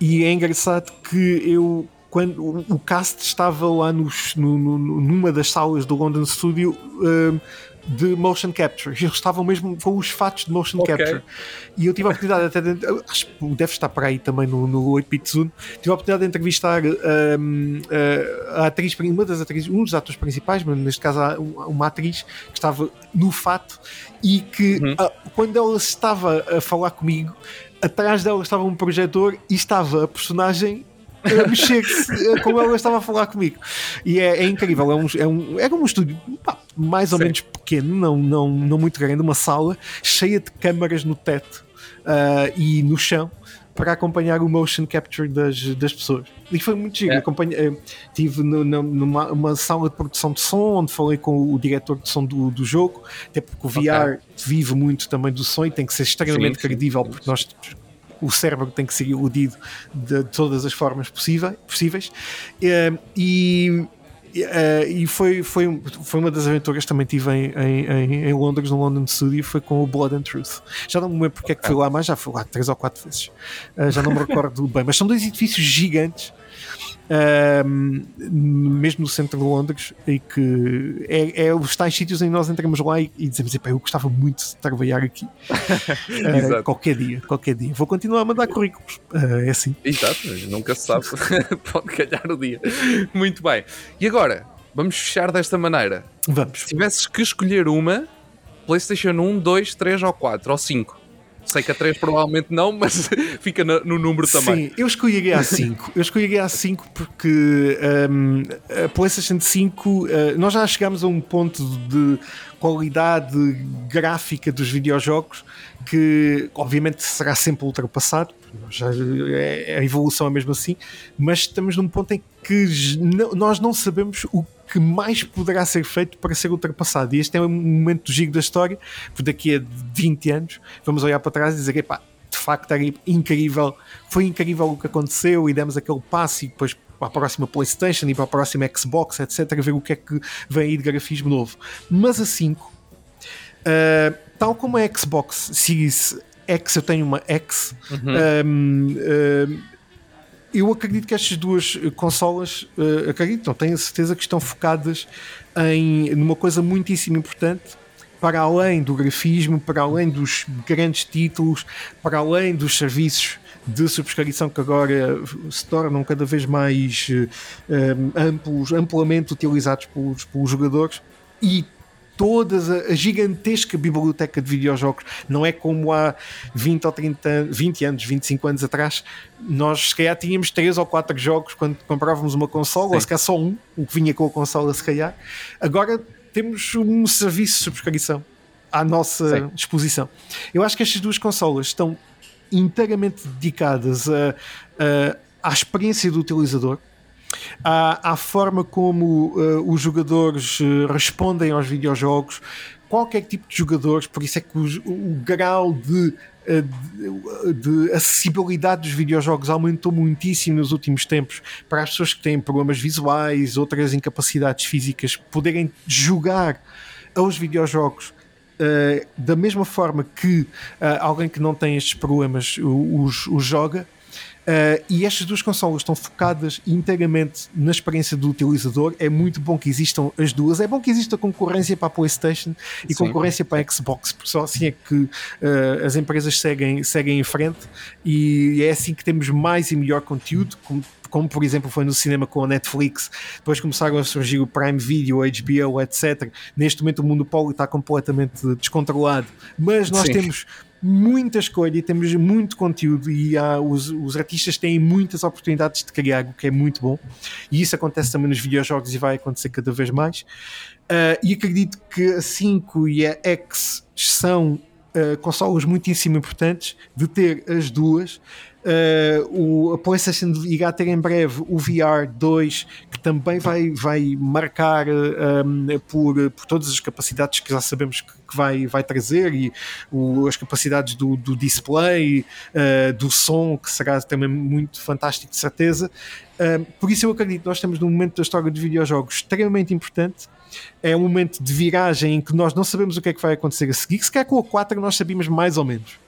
e é engraçado que eu quando o cast estava lá nos, no, no, numa das salas do London Studio uh, de motion capture. Eles estavam mesmo com os fatos de motion okay. capture. E eu tive a oportunidade até de, acho que deve estar para aí também no, no 8-bit Zoom. Tive a oportunidade de entrevistar um, a atriz, uma das atrizes, um dos atores principais, mas neste caso uma atriz que estava no fato e que uhum. quando ela estava a falar comigo, atrás dela estava um projetor e estava a personagem a mexer-se como ela estava a falar comigo. E é, é incrível, é um, é um, é um estúdio pá, mais ou Sim. menos pequeno, não, não, não muito grande, uma sala cheia de câmaras no teto uh, e no chão para acompanhar o motion capture das, das pessoas. E foi muito giro. É. Acompanhei, tive no, numa uma sala de produção de som onde falei com o diretor de som do, do jogo, até porque o VR okay. vive muito também do som e tem que ser extremamente sim, credível, sim. porque nós o cérebro tem que ser iludido de todas as formas possível, possíveis. Eh, e, Uh, e foi, foi, foi uma das aventuras que também tive em, em, em, Londres, no London Studio, foi com o Blood and Truth. Já não me lembro porque é que fui lá, mas já fui lá três ou quatro vezes. Uh, já não me recordo bem, mas são dois edifícios gigantes mesmo no centro de Londres, e que é, é os tais sítios em que nós entramos lá e, e dizemos: eu gostava muito de trabalhar aqui. uh, qualquer dia, qualquer dia. Vou continuar a mandar currículos. Uh, é assim. Exato, nunca se sabe. Pode calhar o dia. Muito bem. E agora, vamos fechar desta maneira. Vamos. Se tivesses que escolher uma, PlayStation 1, 2, 3 ou 4 ou 5 Sei que a 3 provavelmente não, mas fica no, no número também. Sim, eu escolheria a 5. Eu escolheria a 5 porque um, a PlayStation 5, uh, nós já chegámos a um ponto de qualidade gráfica dos videojogos que obviamente será sempre ultrapassado, já é, a evolução é mesmo assim, mas estamos num ponto em que nós não sabemos o que mais poderá ser feito para ser ultrapassado. E este é um momento do giro da história, porque daqui a 20 anos vamos olhar para trás e dizer: epá, de facto era incrível, foi incrível o que aconteceu e demos aquele passo e depois para a próxima PlayStation e para a próxima Xbox, etc., ver o que é que vem aí de grafismo novo. Mas a 5, uh, tal como a Xbox Series X, eu tenho uma X, uhum. um, uh, eu acredito que estas duas consolas, uh, acredito, não tenho a certeza que estão focadas em numa coisa muitíssimo importante para além do grafismo, para além dos grandes títulos, para além dos serviços de subscrição que agora se tornam cada vez mais uh, amplos, amplamente utilizados pelos, pelos jogadores. E toda a, a, gigantesca biblioteca de videojogos. Não é como há 20 ou 30, 20 anos, 25 anos atrás, nós se calhar tínhamos 3 ou 4 jogos quando comprávamos uma consola, Sim. ou se calhar só um, o que vinha com a consola, se calhar. Agora temos um serviço de subscrição à nossa Sim. disposição. Eu acho que estas duas consolas estão inteiramente dedicadas a, a, à experiência do utilizador à, forma como uh, os jogadores uh, respondem aos videojogos, qualquer tipo de jogadores, por isso é que o, grau de, eh, de, de, acessibilidade dos videojogos aumentou muitíssimo nos últimos tempos para as pessoas que têm problemas visuais, outras incapacidades físicas, poderem jogar aos videojogos uh, da mesma forma que uh, alguém que não tem estes problemas os, os joga. Uh, e estas duas consolas estão focadas inteiramente na experiência do utilizador. É muito bom que existam as duas. É bom que exista concorrência para a PlayStation e Sim. concorrência para a Xbox, porque só assim é que uh, as empresas seguem, seguem em frente e é assim que temos mais e melhor conteúdo. Como, como por exemplo foi no cinema com a Netflix, depois começaram a surgir o Prime Video, HBO, etc. Neste momento o monopólio está completamente descontrolado, mas nós Sim. temos muita escolha e temos muito conteúdo e há, os, os artistas têm muitas oportunidades de criar, o que é muito bom. E isso acontece também nos videojogos e vai acontecer cada vez mais. Uh, e acredito que a 5 e a X são uh, consolas muitíssimo importantes de ter as duas Uh, o, a PlayStation irá ter em breve o VR 2, que também vai, vai marcar uh, um, por, por todas as capacidades que já sabemos que, que vai, vai trazer e o, as capacidades do, do display, uh, do som, que será também muito fantástico, de certeza. por isso, eu acredito que nós estamos num momento da história de videojogos extremamente importante é um momento de viragem em que nós não sabemos o que é que vai acontecer a seguir. Se calhar com a 4 nós sabíamos mais ou menos.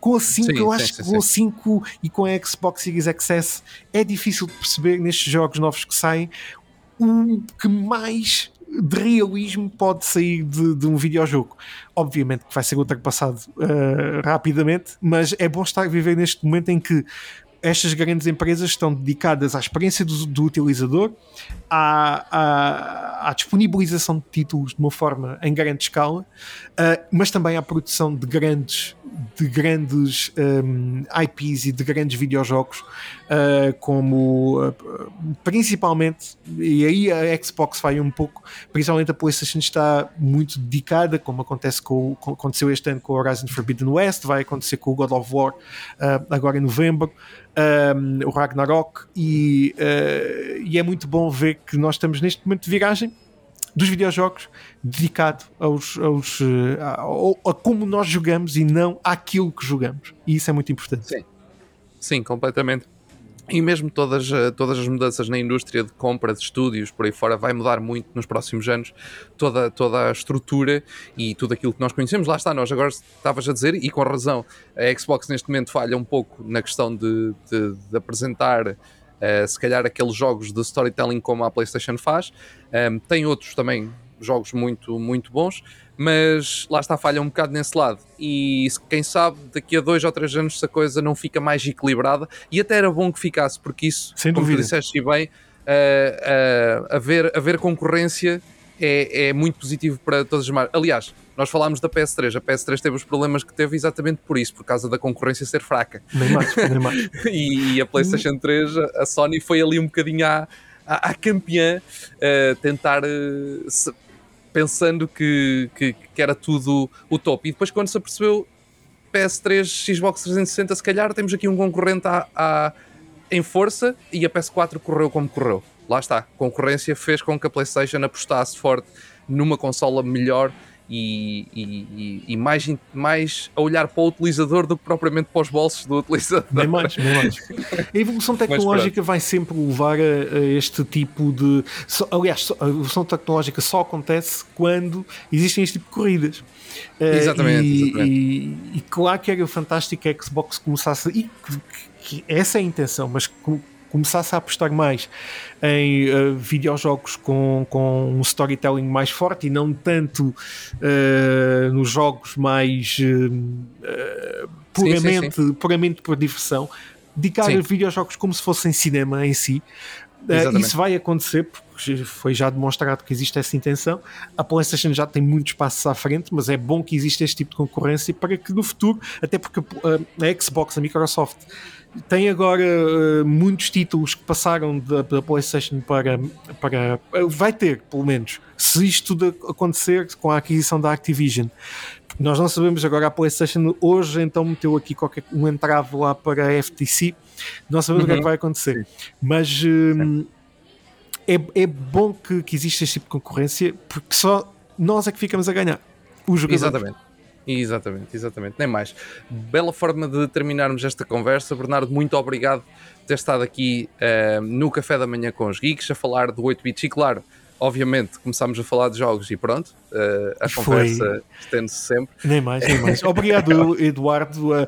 Com a 5, sim, eu sim, acho sim, que com a 5 e com a Xbox Series XS é difícil de perceber nestes jogos novos que saem o que mais de realismo pode sair de, de um videojogo. Obviamente que vai ser ultrapassado uh, rapidamente, mas é bom estar a viver neste momento em que estas grandes empresas estão dedicadas à experiência do, do utilizador, à, à, à, disponibilização de títulos de uma forma em grande escala, uh, mas também à produção de grandes, de grandes um, IPs e de grandes videojogos, uh, como uh, principalmente, e aí a Xbox vai um pouco, principalmente a PlayStation está muito dedicada, como acontece com, com aconteceu este ano com Horizon Forbidden West, vai acontecer com o God of War agora em novembro o Ragnarok, e, uh, e é muito bom ver que nós estamos neste momento de viragem dos videojogos dedicado aos, aos, uh, a, a, como nós jogamos e não àquilo que jogamos. E isso é muito importante. Sim, Sim completamente. E mesmo todas, eh, todas as mudanças na indústria de compra de estúdios por aí fora vai mudar muito nos próximos anos toda, toda a estrutura e tudo aquilo que nós conhecemos. Lá está, nós agora estavas a dizer, e com razão, a Xbox neste momento falha um pouco na questão de, de, de apresentar uh, se calhar aqueles jogos de storytelling como a PlayStation faz. Um, tem outros também jogos muito, muito bons, mas lá está, falha um bocado nesse lado. E quem sabe, daqui a dois ou três anos, se a coisa não fica mais equilibrada, e até era bom que ficasse, porque isso, Sem como dúvida. tu disseste bem, uh, uh, haver, haver concorrência é, é muito positivo para todas as marcas. Aliás, nós falámos da PS3, a PS3 teve os problemas que teve exatamente por isso, por causa da concorrência ser fraca. Nem mais, nem mais. e, e, a PlayStation 3, a Sony foi ali um bocadinho à, à, à campeã, uh, tentar se, pensando que, que, que, era tudo o top. E depois, quando se apercebeu PS3, Xbox 360, se calhar temos aqui um concorrente à, em força e a PS4 correu como correu. Lá está, a concorrência fez com que a PlayStation apostasse forte numa consola melhor e, e, e, mais, mais a olhar para o utilizador do que propriamente para os bolsos do utilizador. Nem mais, nem mais. A evolução tecnológica vai sempre levar a, a este tipo de. Só, aliás, a evolução tecnológica só acontece quando existem este tipo de corridas. Exatamente. Uh, e, exatamente. E, e, claro que era fantástico que a Xbox começasse. E que, que essa é a intenção, mas começasse a apostar mais em uh, videojogos com, com um storytelling mais forte e não tanto uh, nos jogos mais uh, puramente, sim, sim, sim. puramente por diversão, dedicar a videojogos como se fossem cinema em si. Uh, isso vai acontecer porque foi já demonstrado que existe essa intenção. A PlayStation já tem muitos passos à frente, mas é bom que exista este tipo de concorrência para que no futuro, até porque a Xbox, a Microsoft, tem agora uh, muitos títulos que passaram da, da, PlayStation para, para. Uh, vai ter, pelo menos, se isto tudo acontecer com a aquisição da Activision. Nós não sabemos agora a PlayStation hoje então meteu aqui qualquer um entrave lá para a FTC. Não sabemos uhum. o que é que uhum. vai acontecer. Mas uh, é, é bom que, que exista este tipo de concorrência porque só nós é que ficamos a ganhar. Os jogadores. Exatamente. Exatamente, exatamente, nem mais. Bela forma de terminarmos esta conversa. Bernardo, muito obrigado por ter estado aqui uh, no Café da Manhã com os Geeks a falar do 8 bits e, claro, obviamente, começámos a falar de jogos e pronto, uh, a conversa estende-se sempre. Nem mais, nem mais. Obrigado, Eduardo. Uh,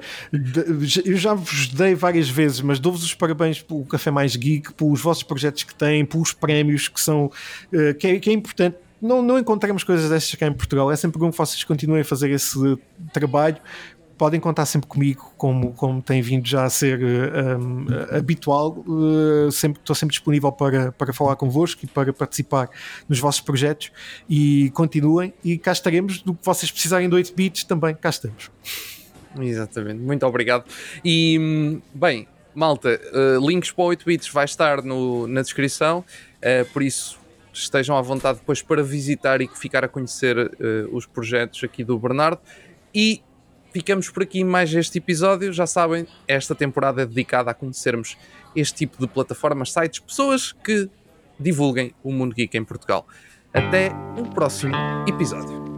eu já vos dei várias vezes, mas dou-vos os parabéns pelo Café Mais Geek, pelos vossos projetos que têm, pelos prémios que são, uh, que, é, que é importante não, não encontramos coisas destas cá em Portugal. É sempre bom que vocês continuem a fazer esse trabalho, podem contar sempre comigo, como, como tem vindo já a ser uh, um, habitual. Uh, sempre, estou sempre disponível para, para falar convosco e para participar nos vossos projetos. E continuem, e cá estaremos. Do que vocês precisarem de 8 bits, também cá estamos. Exatamente, muito obrigado. E hum, bem, malta, uh, links para 8 bits vai estar no, na descrição, por isso estejam à vontade depois para visitar e ficar a conhecer os projetos aqui do Bernardo. E ficamos por aqui mais este episódio. Já sabem, esta temporada é dedicada a conhecermos este tipo de plataformas, sites, pessoas que divulguem o mundo geek em Portugal. Até um próximo episódio.